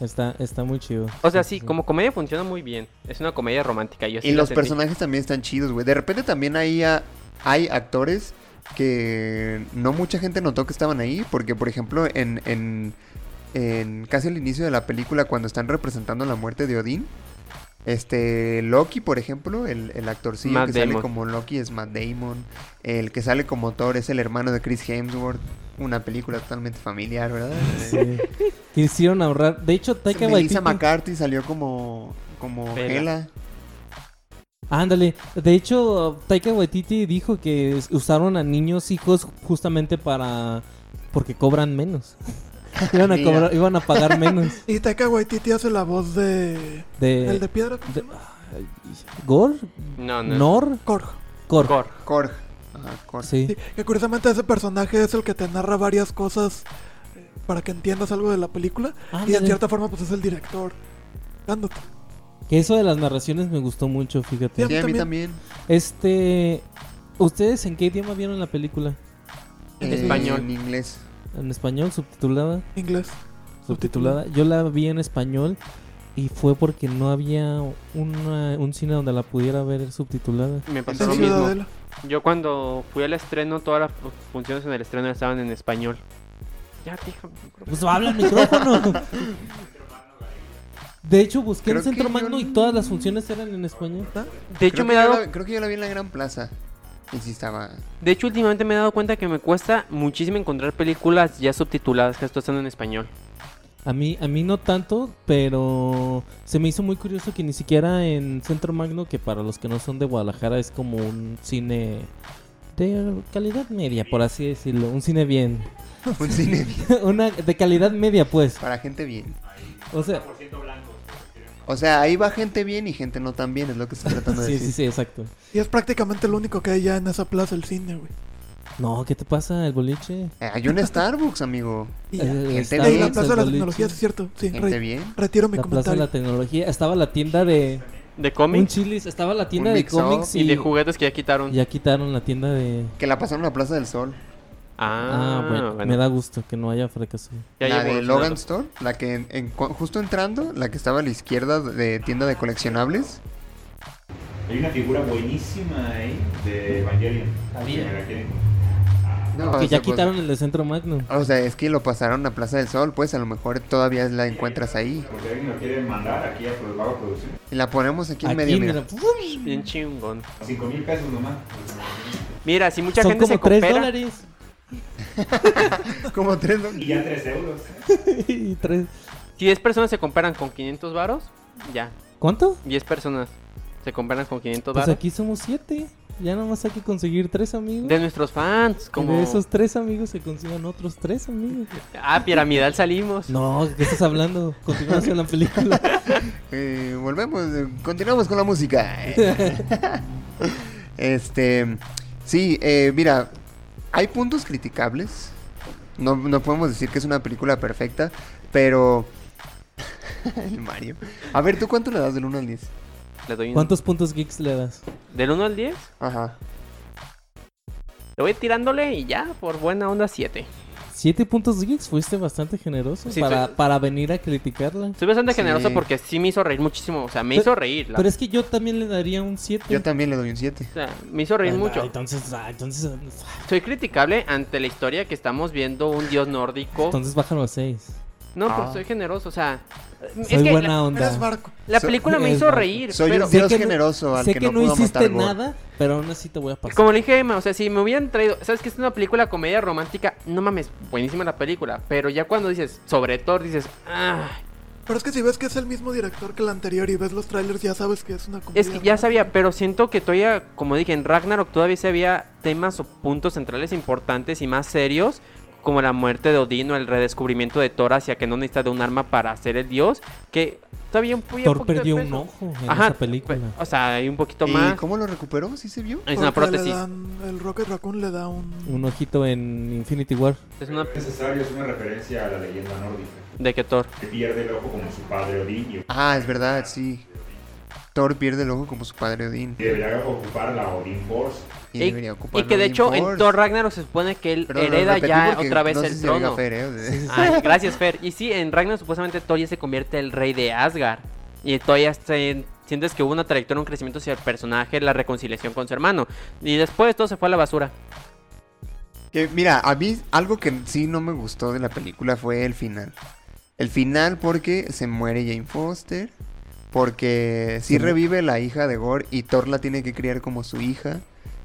Está, está muy chido. O sea, sí, como comedia funciona muy bien. Es una comedia romántica. Yo sí Y los sentí. personajes también están chidos, güey. De repente también ahí ha- hay actores que no mucha gente notó que estaban ahí. Porque, por ejemplo, en, en, en casi al inicio de la película, cuando están representando la muerte de Odín, este Loki, por ejemplo, el, el actorcillo Matt que sale como Loki es Matt Damon. El que sale como Thor es el hermano de Chris Hemsworth. Una película totalmente familiar, ¿verdad? Sí. Quisieron ahorrar. De hecho, Taika Melissa Waititi... McCarthy salió como, como. Hela. Ándale. De hecho, Taika Waititi dijo que usaron a niños hijos justamente para... Porque cobran menos. iban, a cobrar, iban a pagar menos. Y Taika Waititi hace la voz de... De... El de piedra. ¿cómo se de-? ¿Gor? No, no. ¿Nor? Korg. Cor. Cor. Korg. Ajá, Korg. Sí. Sí, que curiosamente ese personaje es el que te narra varias cosas eh, para que entiendas algo de la película. y en cierta forma pues es el director. dándote. Que eso de las narraciones me gustó mucho, fíjate. Sí, a mí también. Este... ¿Ustedes en qué idioma vieron la película? En español. En inglés. En español, subtitulada. Inglés. Subtitulada. Yo la vi en español y fue porque no había una- un cine donde la pudiera ver subtitulada. Me pasó lo mismo. Ciudadela. Yo cuando fui al estreno, todas las fu- funciones en el estreno estaban en español. Ya, tija, Pues habla el micrófono. De hecho, busqué Creo en Centro yo Magno y todas las funciones eran en español. De hecho, creo, me he dado, la, creo que yo la vi en la Gran Plaza. Y sí estaba... de hecho, últimamente me he dado cuenta que me cuesta muchísimo encontrar películas ya subtituladas que esto están en español. A mí, a mí no tanto, pero se me hizo muy curioso que ni siquiera en Centro Magno, que para los que no son de Guadalajara es como un cine de calidad media, por así decirlo, un cine bien, Un cine una de calidad media, pues. para gente bien. O sea, O sea, ahí va gente bien y gente no tan bien, es lo que estoy tratando de sí, decir. sí, sí, exacto. Y es prácticamente lo único que hay ya en esa plaza, el cine, güey. No, ¿qué te pasa, el boliche? Eh, Hay un Starbucks, amigo. Y. Eh, gente bien, la plaza de boliche. tecnologías, es cierto. Sí, Gente re- bien. retiro mi La plaza de la tecnología. Estaba la tienda de De un cómics chilis, estaba la tienda Un de cómics y, y de juguetes que ya quitaron. ya quitaron la tienda de... Que la pasaron a la Plaza del Sol. Ah, Ah, bueno, bueno. me da gusto que no haya fracaso. Ya la de Logan. Store, la que en- en- cu- justo entrando, la que estaba a la izquierda de tienda de coleccionables. Hay una figura buenísima ahí de Evangelion. Había. No, que o ya sea, pues, quitaron el de Centro Magno. o sea, es que lo pasaron a Plaza del Sol, pues a lo mejor todavía la encuentras ahí. Por si alguien lo quiere mandar aquí a Pro- Vago Producción. Y la ponemos aquí en Aquí, medio, mira, mira. Bien chingón. 5 mil pesos nomás. Mira, si mucha son gente como se 3 coopera, dólares. Como tres. ¿no? Y ya 3 euros. y tres... si 10 personas se comparan con 500 varos, ya. ¿Cuánto? 10 personas se comparan con 500 Pues varos. aquí somos 7. Ya nomás hay que conseguir tres amigos. De nuestros fans, como... de esos tres amigos se consigan otros tres amigos. Ah, piramidal salimos. No, ¿qué estás hablando? Continuamos en la película. Eh, volvemos, eh, continuamos con la música. este, sí, eh, mira, hay puntos criticables. No, no podemos decir que es una película perfecta, pero... El Mario. A ver, ¿tú cuánto le das del 1 al 10? Le doy un... ¿Cuántos puntos geeks le das? Del 1 al 10, Ajá. le voy tirándole y ya, por buena onda 7. Siete puntos geeks, fuiste bastante generoso Sí, para, soy- para venir a criticarla. Soy bastante Sí. generoso porque sí me hizo reír muchísimo. O sea, me Pero- hizo reír. la- Pero es que yo también le daría un 7. Yo también le doy un 7. O sea, me hizo reír mucho. Entonces, ah, entonces, Soy criticable ante la historia que estamos viendo un dios nórdico. entonces bájalo a 6. No, Ah. pero soy generoso. O sea, es que buena la, onda. Eres barco. la So- película me hizo barco. reír. Soy pero un dios que no- generoso al sé que, que no, no, pudo hiciste matar Gore. nada, pero aún así te voy a pasar. Como le dije a Emma, o sea, si me hubieran traído, sabes que es una película comedia romántica, no mames, buenísima la película, pero ya cuando dices sobre Thor dices, ah, Pero es que si ves que es el mismo director que el anterior y ves los trailers, ya sabes que es una comedia. es que ya sabía, pero siento que todavía, como dije, en Ragnarok todavía se había temas o puntos centrales importantes y más serios, como la muerte de Odín o el redescubrimiento de Thor hacia que no necesita de un arma para ser el dios, que todavía un, Thor perdió un ojo en Ajá, esa película. pe- o sea, hay un poquito ¿Y más. cómo lo recuperó? ¿Sí se vio? Es una Porque prótesis. dan- el Rocket Raccoon le da un... Un ojito en Infinity War. Es una Es necesario, es una referencia a la leyenda nórdica. de que Thor. Que pierde el ojo como su padre Odín y Ah, es verdad, sí. Thor pierde el ojo como su padre Odín. debería ocupar la Odín Force. Y, Y, debería ocupar y que de Odin hecho en. Thor Ragnarok se supone que él Perdón, hereda ya otra vez no sé el trono. Fer, ¿eh? Ay, gracias, Fer. Y sí, en Ragnarok supuestamente Thor ya se convierte el rey de Asgard. Y todavía se- sientes que hubo una trayectoria, un crecimiento hacia el personaje, la reconciliación con su hermano. Y después todo se fue a la basura. Que, mira, a mí algo que sí no me gustó de la película fue el final. El final porque se muere Jane Foster, porque sí Sí. revive la hija de Gore y Thor la tiene que criar como su hija.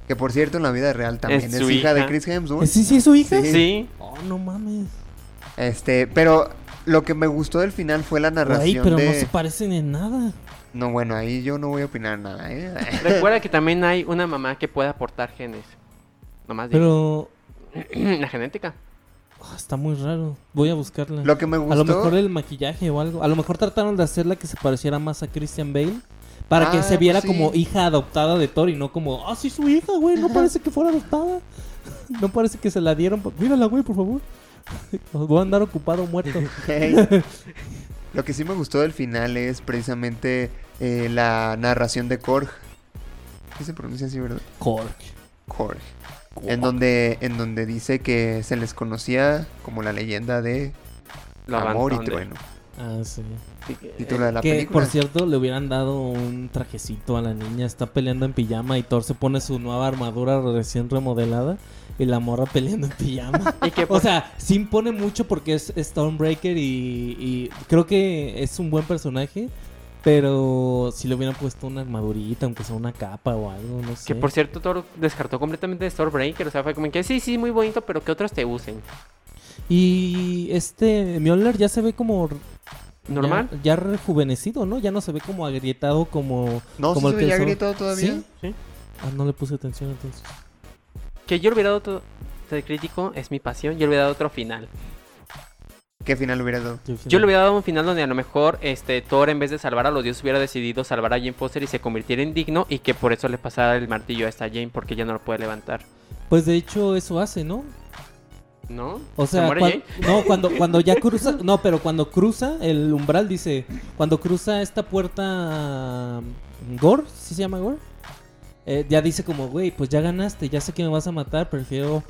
Que por cierto en la vida real también es, su hija de. Chris Hemsworth. ¿Sí, sí es su hija? Sí. Sí. Oh, no mames. Este, pero lo que me gustó del final fue la narración pero de... no se parecen en nada. No, bueno, ahí yo no voy a opinar nada, ¿eh? Recuerda que también hay una mamá que puede aportar genes. Nomás digo. Pero la genética. Ah, está muy raro. Voy a buscarla. Lo que me gustó... A lo mejor el maquillaje o algo. A lo mejor trataron de hacerla que se pareciera más a Christian Bale. Para que Ah, se viera sí. como hija adoptada de Thor y no como, ah, sí, su hija, güey. No parece que fuera adoptada. No parece que se la dieron. Mírala, güey, por favor. Voy a andar ocupado muerto. Hey. Lo que sí me gustó del final es precisamente eh, la narración de Korg. ¿Qué se pronuncia así, verdad? Korg. Korg. En donde, en donde dice que se les conocía como la leyenda de La Amor y. Trueno. Ah, sí. Título de la que, película. por cierto, le hubieran dado un trajecito a la niña. Está peleando en pijama y Thor se pone su nueva armadura recién remodelada. Y la morra peleando en pijama. Y que o sea, sí impone mucho porque es Stormbreaker y, y creo que es un buen personaje. Pero si le hubieran puesto una armadurita, aunque sea una capa o algo, no sé. Que por cierto, Thor descartó completamente de Stormbreaker. O sea, fue como que sí, sí, muy bonito, pero que otros te usen. Y este Mjolnir ya se ve como ¿Normal? Ya, ya rejuvenecido, ¿no? Ya no se ve como agrietado como. No, como sí se veía Sol. gritado todavía. ¿Sí? Sí. Ah, no le puse atención entonces. Que yo le hubiera dado todo. Ser crítico es mi pasión. Yo le hubiera dado otro final. ¿Qué final hubiera dado? Yo le hubiera dado un final donde a lo mejor este Thor en vez de salvar a los dioses hubiera decidido salvar a Jane Foster y se convirtiera en digno y que por eso le pasara el martillo a esta Jane porque ya no lo puede levantar. Pues de hecho eso hace, ¿no? ¿No? O ¿Se sea, muere Jane? no, cuando, cuando ya cruza, no, pero cuando cruza el umbral dice, cuando cruza esta puerta mm, Gore, ¿sí se llama Gore? Eh, ya dice como, güey, pues ya ganaste, ya sé que me vas a matar, prefiero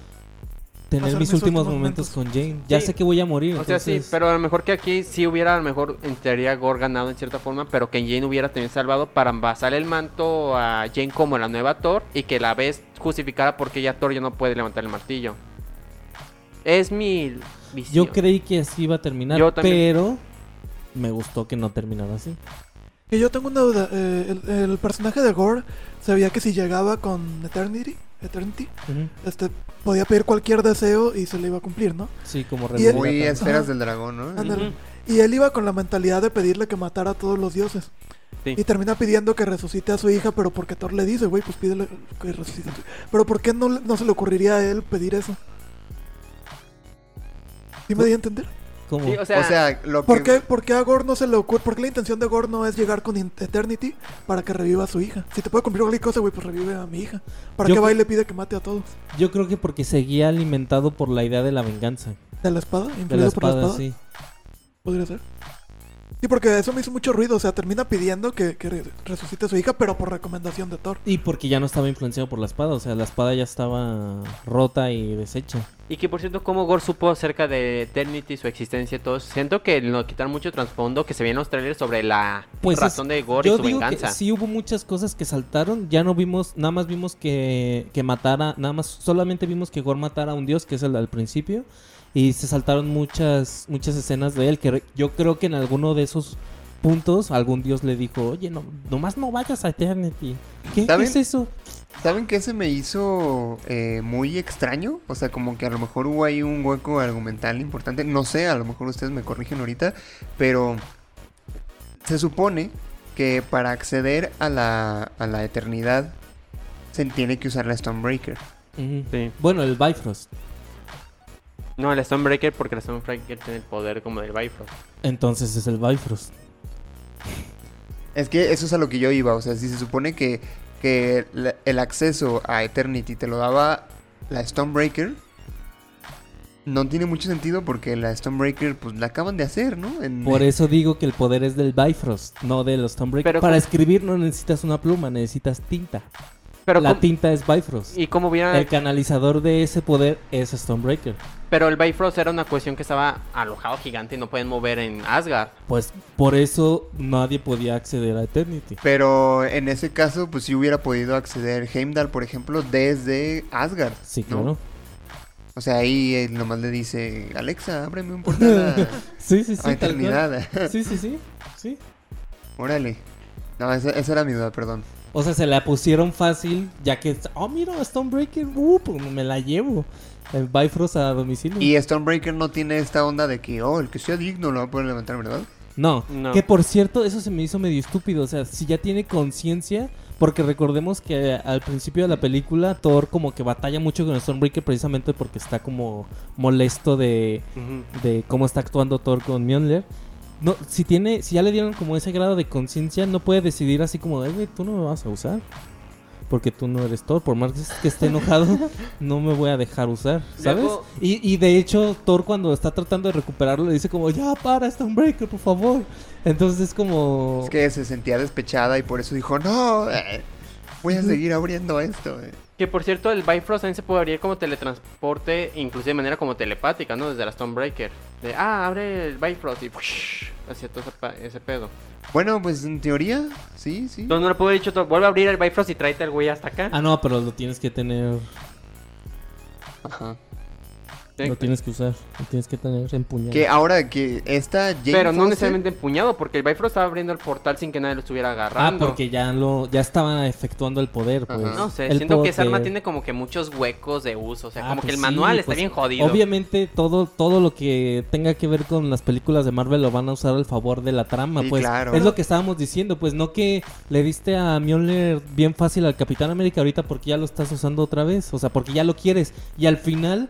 tener mis mis últimos últimos momentos con Jane. Ya Sí. sé que voy a morir. O sea, sí, pero a lo mejor que aquí sí hubiera a lo mejor en teoría Gore ganado en cierta forma, pero que Jane hubiera también salvado para basar el manto a Jane como la nueva Thor y que la vez justificara porque ya Thor ya no puede levantar el martillo. Es mi visión. Yo creí que así iba a terminar, Yo también. pero me gustó que no terminara así. Y yo tengo una duda. eh, el, el personaje de Gore sabía que si llegaba con Eternity, Eternity, este, podía pedir cualquier deseo y se le iba a cumplir, ¿no? Sí, como Y el- Muy esferas del dragón, ¿no? Y él iba con la mentalidad de pedirle que matara a todos los dioses. Sí. Y termina pidiendo que resucite a su hija, pero porque Thor le dice, güey, pues pídele que resucite Pero ¿por qué no, no se le ocurriría a él pedir eso? ¿Sí me di a entender? ¿Cómo? Sí, o sea, O sea, lo que... ¿Por qué, por qué a Gore no se le ocurre? ¿Por qué la intención de Gore no es llegar con Eternity para que reviva a su hija? Si te puede cumplir cualquier cosa, güey, pues revive a mi hija. ¿Para Yo qué va y le pide que mate a todos? Yo creo que porque seguía alimentado por la idea de la venganza. ¿De la espada? De la ¿Influido por la espada, espada? sí. Podría ser. Sí, porque eso me hizo mucho ruido. O sea, termina pidiendo que, que re- resucite a su hija, pero por recomendación de Thor. Y porque ya no estaba influenciado por la espada, o sea, la espada ya estaba rota y deshecha. Y que por cierto, como Gore supo acerca de Eternity, su existencia y todo, eso, siento que no quitaron mucho trasfondo que se veía en los trailers sobre la Pues es- razón de Gore Yo y su digo venganza. que sí hubo muchas cosas que saltaron, ya no vimos, nada más vimos que, que matara, nada más, solamente vimos que Gore matara a un dios, que es el al principio, y se saltaron muchas, muchas escenas de él, que re- yo creo que en alguno de esos puntos algún dios le dijo, oye, no, nomás no vayas a Eternity. ¿Qué, ¿Qué ¿Saben? es eso? ¿Saben qué se me hizo eh, muy extraño? O sea, como que a lo mejor hubo ahí un hueco argumental importante. No sé, a lo mejor ustedes me corrigen ahorita. Pero se supone que para acceder a la, a la eternidad se tiene que usar la Stonebreaker. Sí. Bueno, el Bifrost. No, el Stonebreaker porque el Stonebreaker tiene el poder como del Bifrost. Entonces es el Bifrost. Es que eso es a lo que yo iba. O sea, si se supone que, que el acceso a Eternity te lo daba la Stonebreaker, no tiene mucho sentido porque la Stonebreaker, pues la acaban de hacer, ¿no? En- Por eso digo que el poder es del Bifrost, no de los Stormbreaker. Pero Para escribir no necesitas una pluma, necesitas tinta. Pero, la ¿cómo- tinta es Bifrost. y como hubiera... El canalizador de ese poder es Stormbreaker. Pero el Bifrost era una cuestión que estaba alojado gigante y no pueden mover en Asgard. Pues por eso nadie podía acceder a Eternity. Pero en ese caso, pues sí hubiera podido acceder Heimdall, por ejemplo, desde Asgard. Sí, ¿no? claro. O sea, ahí él nomás le dice, Alexa, ábreme un portal Sí, sí, sí. a, a eternidad. Sí, sí, sí. sí. Órale. No, esa, esa era mi duda, perdón. O sea, se la pusieron fácil, ya que, oh, mira, Stormbreaker, uh, pues me la llevo. El Bifrost a domicilio. Y Stormbreaker no tiene esta onda de que, oh, el que sea digno lo va a poder levantar, ¿verdad? No, No. que por cierto, eso se me hizo medio estúpido. O sea, si ya tiene conciencia, porque recordemos que al principio de la película Thor como que batalla mucho con Stormbreaker precisamente porque está como molesto de, de cómo está actuando Thor con Mjolnir. No, si tiene, si ya le dieron como ese grado de conciencia, no puede decidir así como, "Ay, güey, tú no me vas a usar. Porque tú no eres Thor, por más que esté enojado, no me voy a dejar usar, ¿sabes? Luego- Y, y de hecho, Thor cuando está tratando de recuperarlo le dice como, ya para, Stormbreaker, por favor. Entonces es como... Es que se sentía despechada y por eso dijo, no, eh, voy a seguir abriendo esto. eh". Que por cierto, el Bifrost también se puede abrir como teletransporte, inclusive de manera como telepática, ¿no? Desde la Stonebreaker. De, ah, abre el Bifrost y hacia todo ese, pedo. Bueno, pues en teoría, sí, sí. Entonces no le puedo haber dicho, todo, vuelve a abrir el Bifrost y tráete al güey hasta acá. Ah, no, pero lo tienes que tener. Ajá. Lo tienes que usar. Lo tienes que tener empuñado. Que ahora que esta Jane Pero no Foster- necesariamente empuñado, porque el Bifrost estaba abriendo el portal sin que nadie lo estuviera Ah, agarrando. porque ya lo ya estaba efectuando el poder, pues. Ajá. No sé, El siento que esa arma tiene como que muchos huecos de uso. O sea, Ah, como que pues el sí, manual está pues, bien jodido. Obviamente todo todo lo que tenga que ver con las películas de Marvel lo van a usar al favor de la trama, Sí, pues claro. es lo que estábamos diciendo, pues no que le diste a Mjolnir bien fácil al Capitán América ahorita porque ya lo estás usando otra vez, o sea, porque ya lo quieres y al final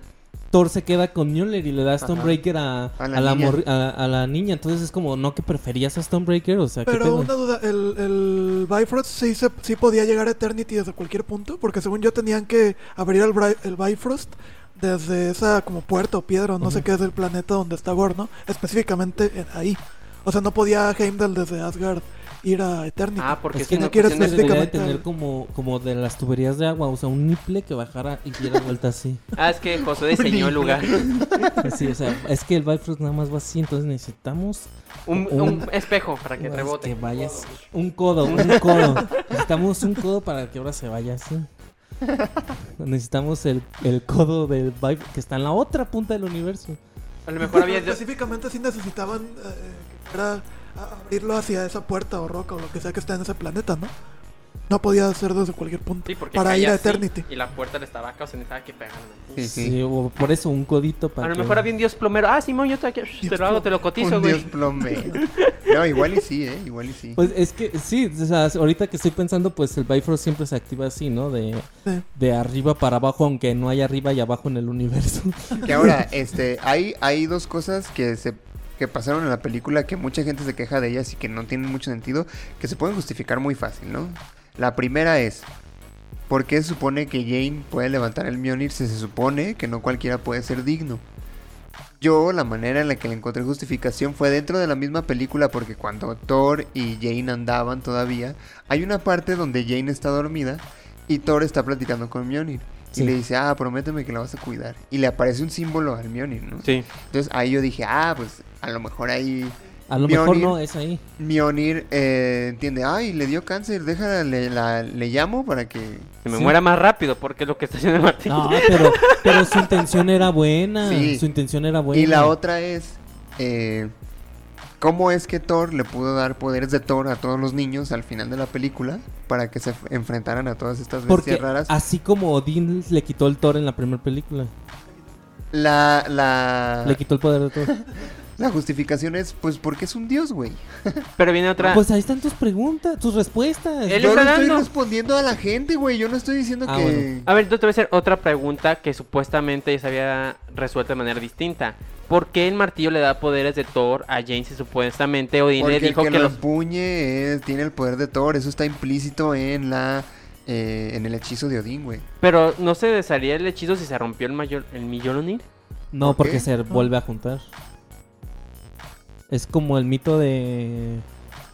Thor se queda con Mjolnir y le da Stonebreaker a, A a la a- a la niña. Entonces es como, ¿no que preferías a Stonebreaker? O sea, ¿qué Pero una duda, ¿el, el Bifrost sí, se, sí podía llegar a Eternity desde cualquier punto? Porque según yo tenían que abrir el, el Bifrost desde esa como puerta o piedra o no sé qué es del planeta donde está Gore, ¿no? Específicamente en- ahí. O sea, no podía Heimdall desde Asgard ir a Eternity. Ah, porque Es que no quieres cuestión de- tener como, como de las tuberías de agua, o sea, un niple que bajara y diera vuelta así. Ah, es que Josué diseñó el lugar. Sí, o sea, es que el Bifrost nada más va así, entonces necesitamos Un, Un- un espejo para que rebote. que vayas. Un codo, un codo. Necesitamos un codo para que ahora se vaya así. Necesitamos el, el codo del Bifrost que está en la otra punta del universo. A lo mejor había... Específicamente sí necesitaban eh, que fuera a abrirlo hacia esa puerta o roca o lo que sea que está en ese planeta, ¿no? No podía ser desde cualquier punto. Sí, porque para ir a así, Eternity. Y la puerta le estaba acá, o sea, necesitaba que pegarle. Sí, Sí, sí. o por eso un codito para A lo que- mejor había un dios plomero. Ah, Simón, yo te, te lo hago, te lo cotizo, Un güey. dios plomero. No, igual y sí, ¿eh? Igual y sí. Pues es que sí, o sea, ahorita que estoy pensando, pues el Bifrost siempre se activa así, ¿no? De, Sí. de arriba para abajo, aunque no hay arriba y abajo en el universo. Que ahora, este, hay, hay dos cosas que se que pasaron en la película que mucha gente se queja de ellas y que no tienen mucho sentido, que se pueden justificar muy fácil, ¿no? La primera es, ¿por qué se supone que Jane puede levantar el Mjolnir si se supone que no cualquiera puede ser digno? Yo la manera en la que le encontré justificación fue dentro de la misma película porque cuando Thor y Jane andaban todavía, hay una parte donde Jane está dormida y Thor está platicando con Mjolnir. Sí. Y le dice, ah, prométeme que la vas a cuidar. Y le aparece un símbolo al Mjolnir, ¿no? Sí. Entonces ahí yo dije, ah, pues a lo mejor ahí A lo mejor Mjolnir. no, es ahí. Mjolnir eh, entiende, ay, le dio cáncer, déjala, le, la- le llamo para que... Que me Sí. muera más rápido, porque es lo que está haciendo martillo. No, pero, pero su intención era buena. Sí. Su intención era buena. Y la otra es, eh, ¿cómo es que Thor le pudo dar poderes de Thor a todos los niños al final de la película para que se enfrentaran a todas estas Porque bestias raras? así como Odín le quitó el Thor en la primera película. La, la, Le quitó el poder de Thor. la justificación es, pues, porque es un dios, güey. Pero viene otra. Pues ahí están tus preguntas, tus respuestas. Él Yo está le estoy respondiendo a la gente, güey. Yo no estoy diciendo Ah, que... bueno. A ver, yo te voy a hacer otra pregunta que supuestamente ya se había resuelto de manera distinta. ¿Por qué el martillo le da poderes de Thor a Jane si supuestamente Odín Porque le dijo el que, que lo los... empuñe es- tiene el poder de Thor. Eso está implícito en la eh, en el hechizo de Odín, güey. Pero no se desharía el hechizo si se rompió el mayor el Mjolnir? No, ¿Por porque qué? se vuelve a juntar. Es como el mito de.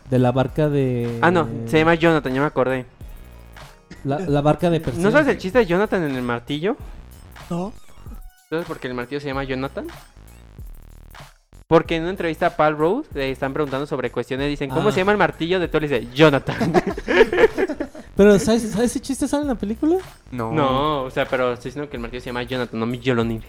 De la barca de. Ah, no, se llama Jonathan, ya me acordé. La, la barca de Perseo. ¿No sabes el chiste de Jonathan en el martillo? ¿No? ¿Sabes por qué el martillo se llama Jonathan? Porque en una entrevista a Paul Road le están preguntando sobre cuestiones. Dicen, ¿cómo Ah. se llama el martillo de Thor? Y dice, Jonathan. Pero, ¿sabes, ¿sabes ese chiste sale en la película? No. no, o sea, pero estoy diciendo que el martillo se llama Jonathan, no Mjolnir.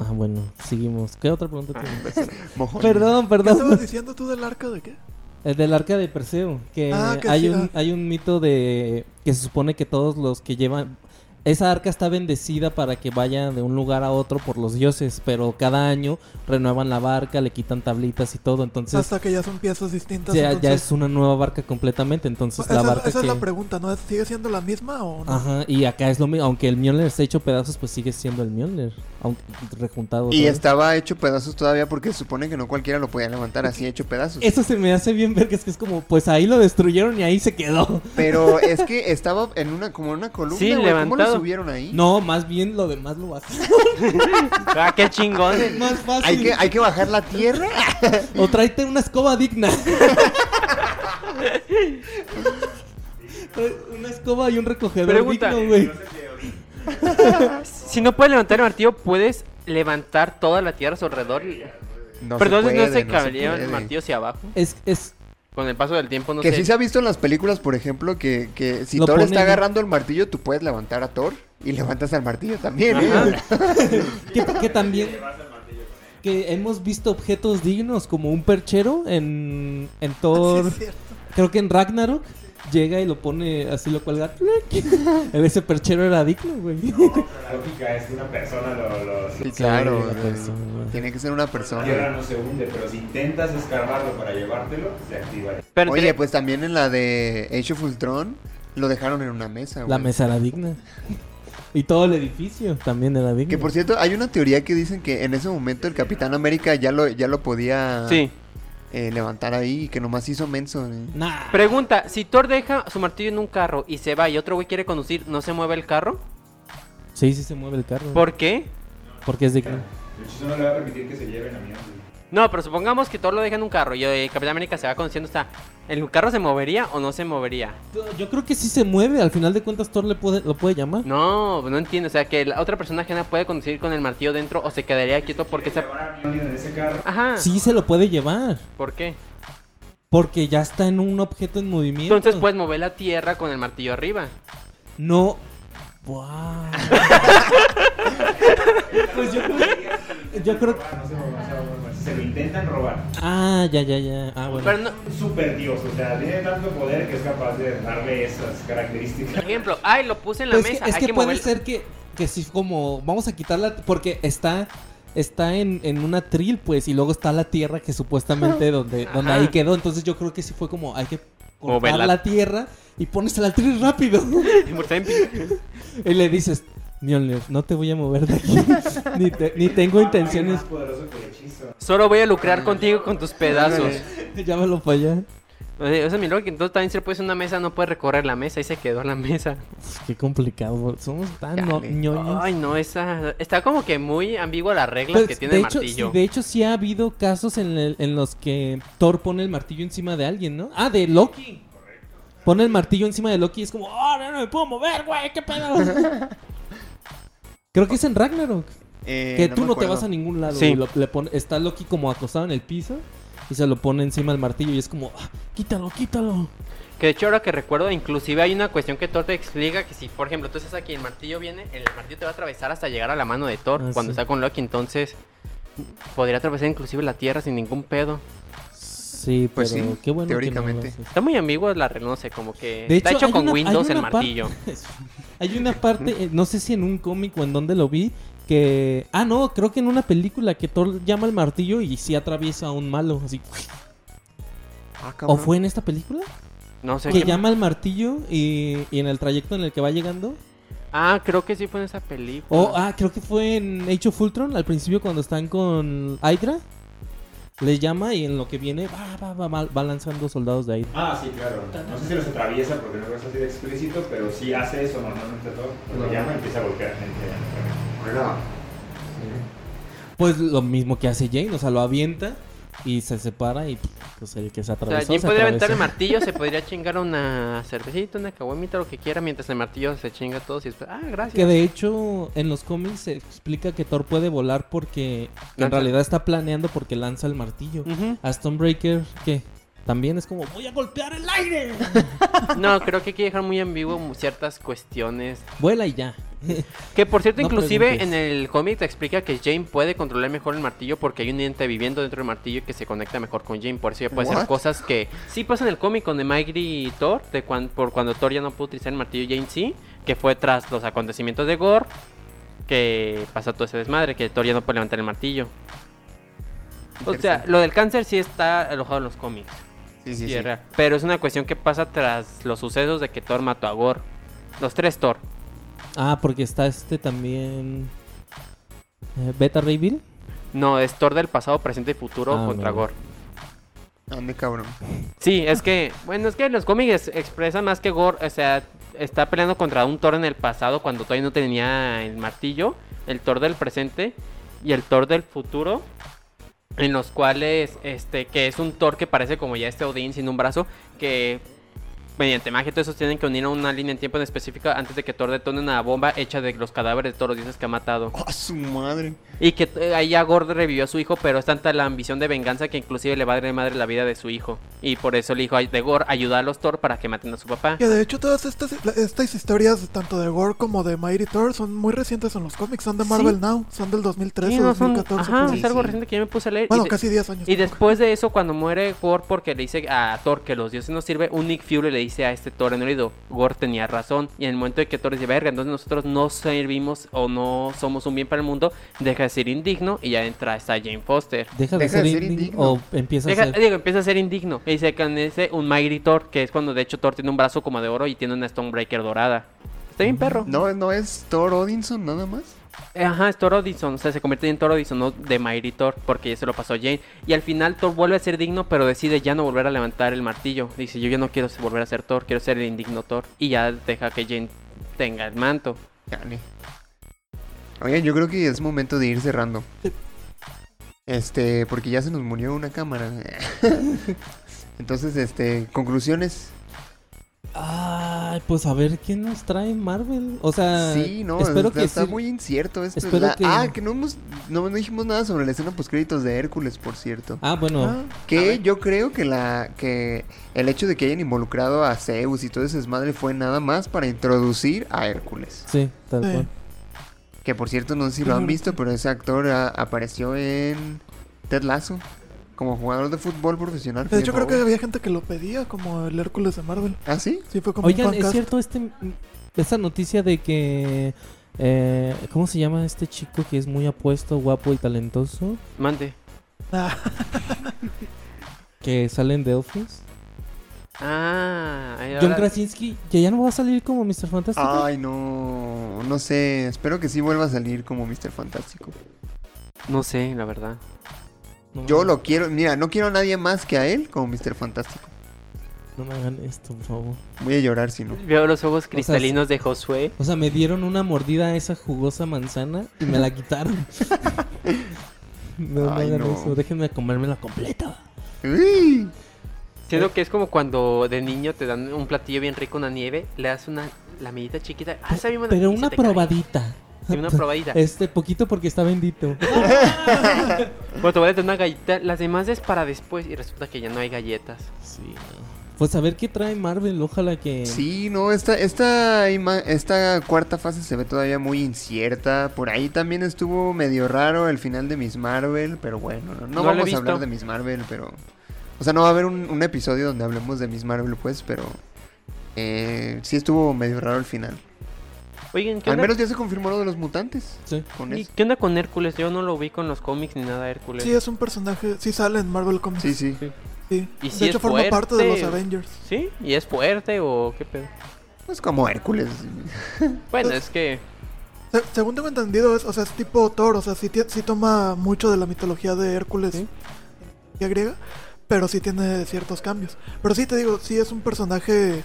Ah, bueno, seguimos. ¿Qué otra pregunta tienes? Mojón. Perdón, ¿Qué perdón. estabas diciendo tú del arca de qué? El del arca de Perseo. Que, Ah, que hay, sí, un, ah. hay un mito de que se supone que todos los que llevan... Esa arca está bendecida para que vaya de un lugar a otro por los dioses, pero cada año renuevan la barca, le quitan tablitas y todo, entonces Hasta que ya son piezas distintas. ya, ya es una nueva barca completamente, entonces esa la es- barca esa que... es la pregunta, ¿no? ¿Sigue siendo la misma o no? Ajá, y acá es lo mismo, aunque el Mjolnir está hecho pedazos, pues sigue siendo el Mjolnir, rejuntado. Y estaba hecho pedazos todavía porque se supone que no cualquiera lo podía levantar así hecho pedazos. Eso se me hace bien ver que es que es como, pues ahí lo destruyeron y ahí se quedó. Pero es que estaba en una como en una columna, Sí, güey. ¿Cómo lo levantado. subieron ahí? No, más bien lo demás lo hace ¡Ah, qué chingón! más fácil. Hay que, hay que bajar la tierra. O tráete una escoba digna. Una escoba y un recogedor Pregunta. digno, güey. si no puedes levantar el martillo, puedes levantar toda la tierra a su alrededor. y- No Pero entonces no se puede, cabería el martillo hacia abajo. Es, es, Con el paso del tiempo, no Que sé. sí se ha visto en las películas, por ejemplo, que, que si Lo Thor está agarrando el martillo, tú puedes levantar a Thor y levantas al martillo también, ¿eh? Que, que también... Que hemos visto objetos dignos como un perchero en, en Thor. Sí, es cierto. Creo que en Ragnarok llega y lo pone así, lo cuelga. Ese perchero era digno, güey. La lógica es que una persona lo, lo- Sí, claro. persona. Tiene que ser una la tierra persona. no se hunde, pero si intentas escarbarlo para llevártelo, se activa. Pero Oye, te- pues también en la de Age of Ultron lo dejaron en una mesa, La güey. mesa era digna. Y todo el edificio también era digno. Que por cierto, hay una teoría que dicen que en ese momento el Capitán América ya lo, ya lo podía Sí. Eh, levantar ahí y que nomás hizo menso. eh. Nah. Pregunta, si Thor deja su martillo en un carro y se va y otro güey quiere conducir, ¿no se mueve el carro? Sí, sí se mueve el carro. ¿Por qué? Porque es digno. El hechizo no le va a permitir que se lleven a mí. No, pero supongamos que Thor lo deja en un carro y eh, Capitán América se va conduciendo hasta... ¿El carro se movería o no se movería? Yo creo que sí se mueve. Al final de cuentas, Thor le puede, lo puede llamar. No, no entiendo. O sea, que la otra persona ajena puede conducir con el martillo dentro o se quedaría quieto porque se... Ese carro. Ajá. Sí se lo puede llevar. ¿Por qué? Porque ya está en un objeto en movimiento. Entonces puedes mover la tierra con el martillo arriba. No. Wow. pues yo creo, yo creo que... No se lo intentan robar. Ah, ya, ya, ya. Ah, bueno. Pero no... Un super dios, o sea, tiene tanto poder que es capaz de darle esas características. Por ejemplo, ay, lo puse en la Pues es mesa. que, es hay que que puede ser que, que si como vamos a quitarla porque está está en, en una tril pues y luego está la tierra que supuestamente donde donde ahí quedó entonces yo creo que sí fue como hay que cortar Moverla. la tierra y pones la tril rápido y le dices Mjolnir, no te voy a mover de aquí ni, te- ni tengo intenciones que. Solo voy a lucrar contigo con tus pedazos. llámalo para allá O sea, o sea, mi lógica, entonces también le pones una mesa, no puede recorrer la mesa y se quedó en la mesa. Uf, qué complicado somos tan no- ñoños Ay, no, esa. Está como que muy ambigua las reglas Pues, que tiene de el hecho, martillo. sí, de hecho, sí ha habido casos en, el- en los que Thor pone el martillo encima de alguien, ¿no? Ah, de Loki. Pone el martillo encima de Loki y es como, ¡oh, no, no me puedo mover, güey! ¿Qué pedo? Creo que es en Ragnarok. Eh, que no tú no te vas a ningún lado. Sí. y lo- le pone- está Loki como acostado en el piso y se lo pone encima del martillo y es como, "Ah, quítalo, quítalo. Que de hecho, ahora que recuerdo, inclusive hay una cuestión que Thor te explica que si, por ejemplo, tú estás aquí y el martillo viene, el martillo te va a atravesar hasta llegar a la mano de Thor Ah, cuando sí. está con Loki, entonces podría atravesar inclusive la tierra sin ningún pedo. Sí, Pues pero sí, qué bueno. que no lo teóricamente. Está muy ambiguo la regla, no sé, como que De está hecho, hecho hay con una- Windows el martillo. Hay una parte, eh, no sé si en un cómic o en donde lo vi, que... Ah, no, creo que en una película que Thor llama al martillo y sí atraviesa a un malo, así. Ah, ¿O fue en esta película? No sé. Que qué- llama al martillo y, y en el trayecto en el que va llegando. Ah, creo que sí fue en esa película. O, ah, creo que fue en Age of Ultron, al principio cuando están con Hydra. Les llama y en lo que viene va, va, va, va, va lanzando soldados de Hydra. Ah, sí, claro. No sé si los atraviesa porque no es así de explícito, pero sí hace eso normalmente todo. Lo llama y empieza a golpear gente. Pues lo mismo que hace Jane, o sea, lo avienta y se separa y pues el que se O sea, atravesó Jim se podría aventar el atravesó. martillo, se podría chingar una cervecita, una caguamita, lo que quiera, mientras el martillo se chinga a todos y después, ah, gracias. Que de hecho en los cómics se explica que Thor puede volar porque en Lanza. realidad está planeando porque lanza el martillo. Ujú. A Stonebreaker, ¿qué? También es como, voy a golpear el aire. No, creo que hay que dejar muy ambiguo ciertas cuestiones. Vuela y ya. Que por cierto, No inclusive preguntes. en el cómic te explica que Jane puede controlar mejor el martillo porque hay un ente viviendo dentro del martillo que se conecta mejor con Jane. Por eso ya puede hacer What? cosas que sí pasa en el cómic con The Mighty y Thor, de cuan- por cuando Thor ya no pudo utilizar el martillo, Jane sí, que fue tras los acontecimientos de Gore, que pasa todo ese desmadre, que Thor ya no puede levantar el martillo. O sea, lo del cáncer sí está alojado en los cómics. Sí, sí, Sí. Pero es una cuestión que pasa tras los sucesos de que Thor mató a Gore. Los tres Thor. Ah, porque está este también... eh, Beta Ray Bill. No, es Thor del pasado, presente y futuro Ah, contra no. Gore. Ande, cabrón. Sí, es que, bueno, es que los cómics expresan más que Gore, o sea, está peleando contra un Thor en el pasado cuando todavía no tenía el martillo, el Thor del presente y el Thor del futuro, en los cuales, este, que es un Thor que parece como ya este Odín sin un brazo, que mediante magia, todos esos tienen que unir a una línea en tiempo en específico antes de que Thor detone una bomba hecha de los cadáveres de todos los dioses que ha matado. ¡Oh, su madre! Y que eh, ahí ya Gord revivió a su hijo, pero es tanta la ambición de venganza que inclusive le va a dar madre la vida de su hijo. Y por eso el hijo de Gord ayuda a los Thor para que maten a su papá. Que de hecho todas estas, estas historias, tanto de Gore como de Mighty Thor, son muy recientes en los cómics. Son de Marvel Sí. Now, son del 2013, Sí, no, son- 2014. ajá, es algo sí. reciente que yo me puse a leer. Bueno, y de- casi 10 años. Y después de eso, cuando muere Gore porque le dice a Thor que los dioses no sirven, un Nick Fury le dice a este Thor en el oído, Gore tenía razón. Y en el momento de que Thor dice, verga, entonces nosotros no servimos o no somos un bien para el mundo, deja de ser indigno y ya entra esta Jane Foster. Deja de Deja ser de ser indigno indigno. o empieza Deja- a ser... digo, empieza a ser indigno. Y se canece un Mighty Thor, que es cuando de hecho Thor tiene un brazo como de oro y tiene una Stonebreaker dorada. Está bien perro. ¿No, ¿No es Thor Odinson nada más? Ajá, es Thor Odinson, o sea, se convierte en Thor Odinson, no de Mighty Thor, porque ya se lo pasó Jane. Y al final Thor vuelve a ser digno, pero decide ya no volver a levantar el martillo. Dice, yo ya no quiero volver a ser Thor, quiero ser el indigno Thor. Y ya deja que Jane tenga el manto. Chale. Oigan, yo creo que es momento de ir cerrando. Este, porque ya se nos murió una cámara. Entonces, este, conclusiones. Ay, pues a ver qué nos trae Marvel. O sea, sí, no, espero está, que está sí- muy incierto esto. espero La- que- Ah, que no hemos, no, no dijimos nada sobre la escena post créditos de Hércules, por cierto. Ah, bueno, Ah, Que yo creo que la que el hecho de que hayan involucrado a Zeus y todo ese desmadre fue nada más para introducir a Hércules. sí, tal cual. Que por cierto, no sé si lo han visto, pero ese actor ah, apareció en Ted Lasso como jugador de fútbol profesional. de hecho, creo que había gente que lo pedía, como el Hércules de Marvel. ¿Ah, sí? Sí, fue como Oigan, un es cierto este esta noticia de que eh, ¿cómo se llama este chico que es muy apuesto, guapo y talentoso? Mande. Ah, Que sale en The Office. Ah, John Krasinski, que ya no va a salir como Mr. Fantástico. Ay, no. No sé. Espero que sí vuelva a salir como Mr. Fantástico. No sé, la verdad. No me Yo lo quiero. Mira, no quiero a nadie más que a él como Mr. Fantástico. No me hagan esto, por favor. Voy a llorar si no. Veo los ojos cristalinos de Josué. O sea, me dieron una mordida a esa jugosa manzana y me la quitaron. no, Ay, hagan no. eso, déjenme comérmela completa. Uy. Siento que es como cuando de niño te dan un platillo bien rico, una nieve, le das una lamidita chiquita. Ah, Pero se una cae. Sí, una probadita. Este, poquito porque está bendito. Bueno, te voy a dar una galleta, las demás es para después y resulta que ya no hay galletas. Sí. no. Pues a ver qué trae Marvel, ojalá que... Sí, no, esta, esta, esta cuarta fase se ve todavía muy incierta. Por ahí también estuvo medio raro el final de Miss Marvel, pero bueno, no, vamos a hablar de Miss Marvel, pero... O sea, no va a haber un, un episodio donde hablemos de Miss Marvel, pues, pero... Eh, sí estuvo medio raro el final. Oigan, ¿qué Al onda, menos ya se confirmó lo de los mutantes. Sí. Con ¿y eso. qué onda con Hércules? Yo no lo vi con los cómics ni nada Hércules. sí, es un personaje. Sí, sale en Marvel Comics. Sí, sí. Sí. ¿Y de si hecho, es forma parte de los? Avengers. ¿Sí? ¿Y es fuerte o qué pedo? Pues como Hércules. Bueno, es que... Se- según tengo entendido, es, o sea, es tipo Thor. O sea, sí, toma mucho de la mitología de Hércules Sí. y griega, pero sí tiene ciertos cambios. Pero sí, te digo, sí es un personaje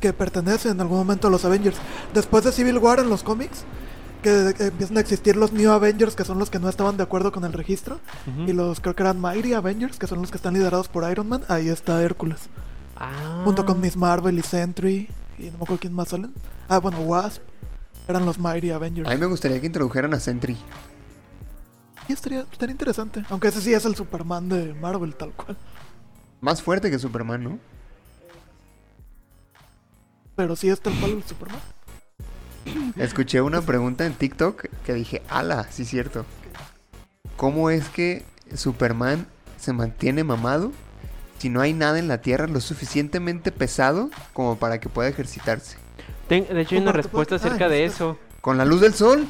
que pertenece en algún momento a los Avengers. Después de Civil War en los cómics, que, que empiezan a existir los New Avengers, que son los que no estaban de acuerdo con el registro, y los creo que eran Mighty Avengers, que son los que están liderados por Iron Man. Ahí está Hércules. Ah. Junto con Miss Marvel y Sentry. Y no me acuerdo quién más salen. Ah, bueno, Wasp. Eran los Mighty Avengers. A mí me gustaría que introdujeran a Sentry. Y estaría, estaría interesante. Aunque ese sí es el Superman de Marvel, tal cual. Más fuerte que Superman, ¿no? Pero sí es tal cual el Superman. Escuché una pregunta en TikTok que dije, ala, sí es cierto. ¿Cómo es que Superman se mantiene mamado si no hay nada en la Tierra lo suficientemente pesado como para que pueda ejercitarse? Ten- de hecho, hay una respuesta acerca Ah, de está. eso. ¿Con la luz del sol?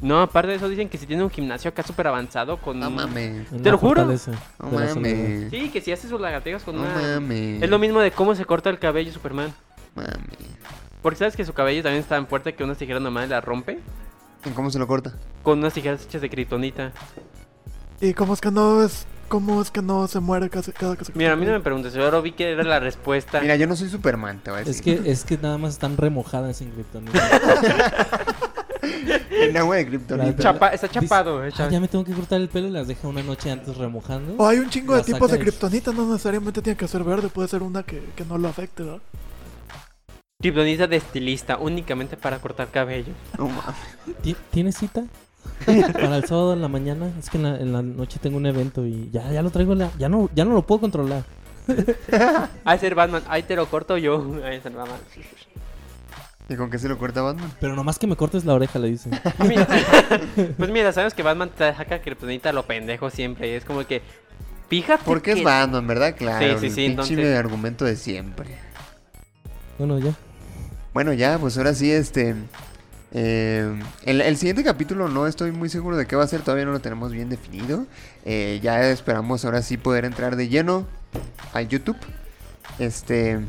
No, aparte de eso, dicen que si tiene un gimnasio acá súper avanzado con... No mames. Te lo juro. No de mames. Sí, que si hace sus lagartijas con No una... mames. Es lo mismo de cómo se corta el cabello Superman. Mames. Porque sabes que su cabello también es tan fuerte que unas tijeras normales la rompe. ¿En ¿Cómo se lo corta? Con unas tijeras hechas de kritonita. Y cómo es que no es. ¿Cómo es que no se muere casi, cada que se Mira, a mí no me preguntes, yo ahora vi que era la respuesta. Mira, yo no soy Superman, te voy a Es decir. que, es que nada más están remojadas en Kryptonita. En agua de kriptonita. Chapa- está Dice, chapado, eh, "Ah, ya me tengo que cortar el pelo y las deja una noche antes remojando. O hay un chingo de tipos de saca y- kriptonita, no necesariamente tiene que ser verde, puede ser una que, que no lo afecte, ¿verdad? Kryptonita de estilista, únicamente para cortar cabello. No mames. ¿Ti- ¿Tienes cita? Para el sábado en la mañana. Es que en la, en la noche tengo un evento y ya, ya lo traigo. en la- ya, no, ya no lo puedo controlar. Ahí ser Batman, ahí te lo corto yo. Ahí ser Batman. ¿Y con qué se lo corta Batman? Pero nomás que me cortes la oreja, le dicen. Mira, pues mira, sabes que Batman te saca Kryptonita a lo pendejo siempre. Y es como que. Fíjate. Porque es Batman, ¿verdad? Claro. Sí, sí, el sí, entonces- argumento de siempre. Bueno, ya. Bueno, ya, pues ahora sí, este. eh, el, siguiente capítulo no estoy muy seguro de qué va a ser, todavía no lo tenemos bien definido. Eh, ya esperamos ahora sí poder entrar de lleno a YouTube. Este.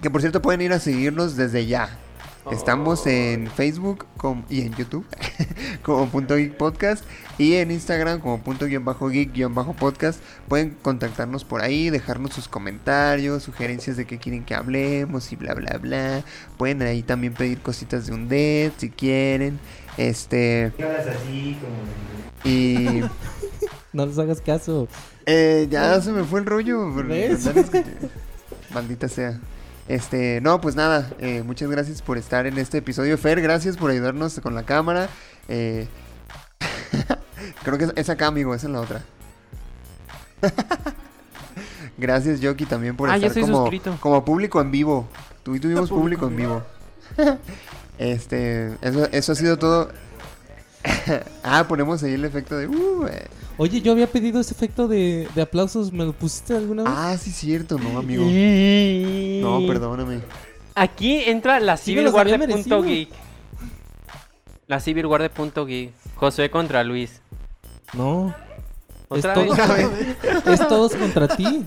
Que por cierto pueden ir a seguirnos desde ya. Estamos en Facebook y en YouTube como punto geek podcast y en Instagram como punto guion bajo geek guion bajo podcast. Pueden contactarnos por ahí, dejarnos sus comentarios, sugerencias de qué quieren que hablemos y bla bla bla. Pueden ahí también pedir cositas de un dead si quieren. Este así como... y No les hagas caso. eh, ya se me fue el rollo. Maldita sea. Este, no, pues nada, eh, muchas gracias por estar en este episodio. Fer, gracias por ayudarnos con la cámara. Eh, creo que es, es acá, amigo, es en la otra. gracias, Yoki, también por Ah, estar como, suscrito. como público en vivo. Tú y tuvimos Público público en vivo. este, eso, eso ha sido todo. ah, ponemos ahí el efecto de... uh, eh. Oye, yo había pedido ese efecto de, de aplausos. ¿Me lo pusiste alguna vez? Ah, sí, cierto, no, amigo. Y- No, perdóname. Aquí entra la Sí me Civil los War había de merecido. punto geek. La Civil War de punto geek. Josué contra Luis. No. Es, Otra todo- vez. es todos contra ti.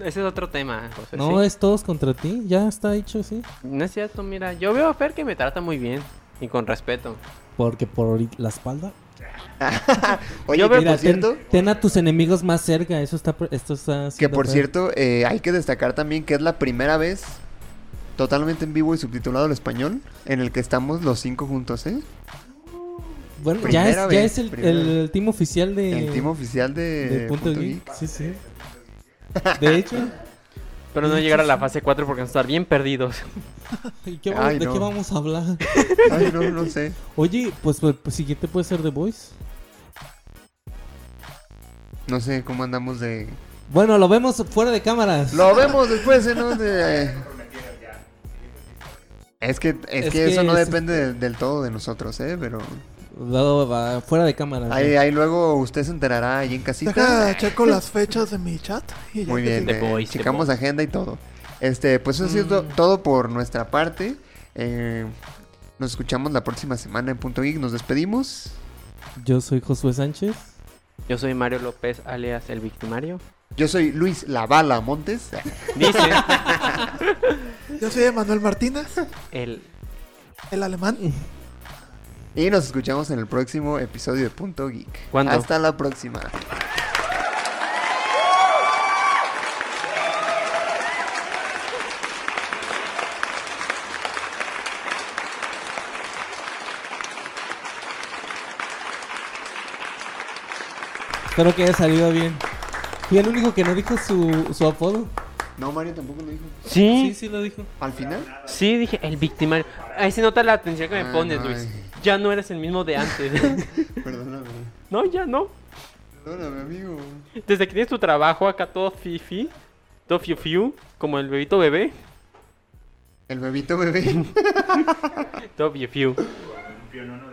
Ese es otro tema, José. No, sí. es todos contra ti. Ya está hecho, sí. No es cierto, mira. Yo veo a Fer que me trata muy bien. Y con respeto. Porque por la espalda. Oye, Yo que veo- Mira, por cierto, ten, ten a tus enemigos más cerca. Eso está. Esto está. que por feo. cierto, eh, hay que destacar también que es la primera vez totalmente en vivo y subtitulado al español en el que estamos los cinco juntos, ¿eh? Bueno, ya es, ya el, el, el team oficial de. el team oficial de, de Punto, Punto Geek. Geek. Sí, sí. De hecho. Pero no llegar a la fase 4 porque vamos a estar bien perdidos. ¿y qué Ay, vamos- ¿De qué vamos a hablar? Ay, no, no sé. Oye, pues, pues, pues siguiente puede ser The Voice. No sé cómo andamos de... Bueno, lo vemos fuera de cámaras. Lo vemos después, ¿eh? ¿no? De- Es que, es, Es que eso no es- depende de- del todo de nosotros, ¿eh? Pero va fuera de cámaras. ahí, ahí luego usted se enterará ahí en casita. Deja, checo las fechas de mi chat. Y ya Muy bien, eh, Boys, checamos agenda y todo. Este, pues eso ha sido Mm. todo por nuestra parte. Eh, nos escuchamos la próxima semana en Punto Geek. Nos despedimos. Yo soy Josué Sánchez. Yo soy Mario López, alias el victimario. Yo soy Luis Lavala Montes. Dice Yo soy Emanuel Martínez, el. el alemán. Y nos escuchamos en el próximo episodio de Punto Geek. ¿Cuándo? Hasta la próxima. Espero que haya salido bien. Fui el único que no dijo su, su apodo. No, Mario tampoco lo dijo. Sí, Sí, sí lo dijo. ¿Al final? sí, dije el victimario. Ahí se nota la atención que me Ay, pones, no, Luis. ay. Ya no eres el mismo de antes. Perdóname. no, ya no. Perdóname, amigo. Desde que tienes tu trabajo acá todo fifi, todo fiu fiu, como el bebito bebé, El bebito bebé. todo fiu fiu. Un pionono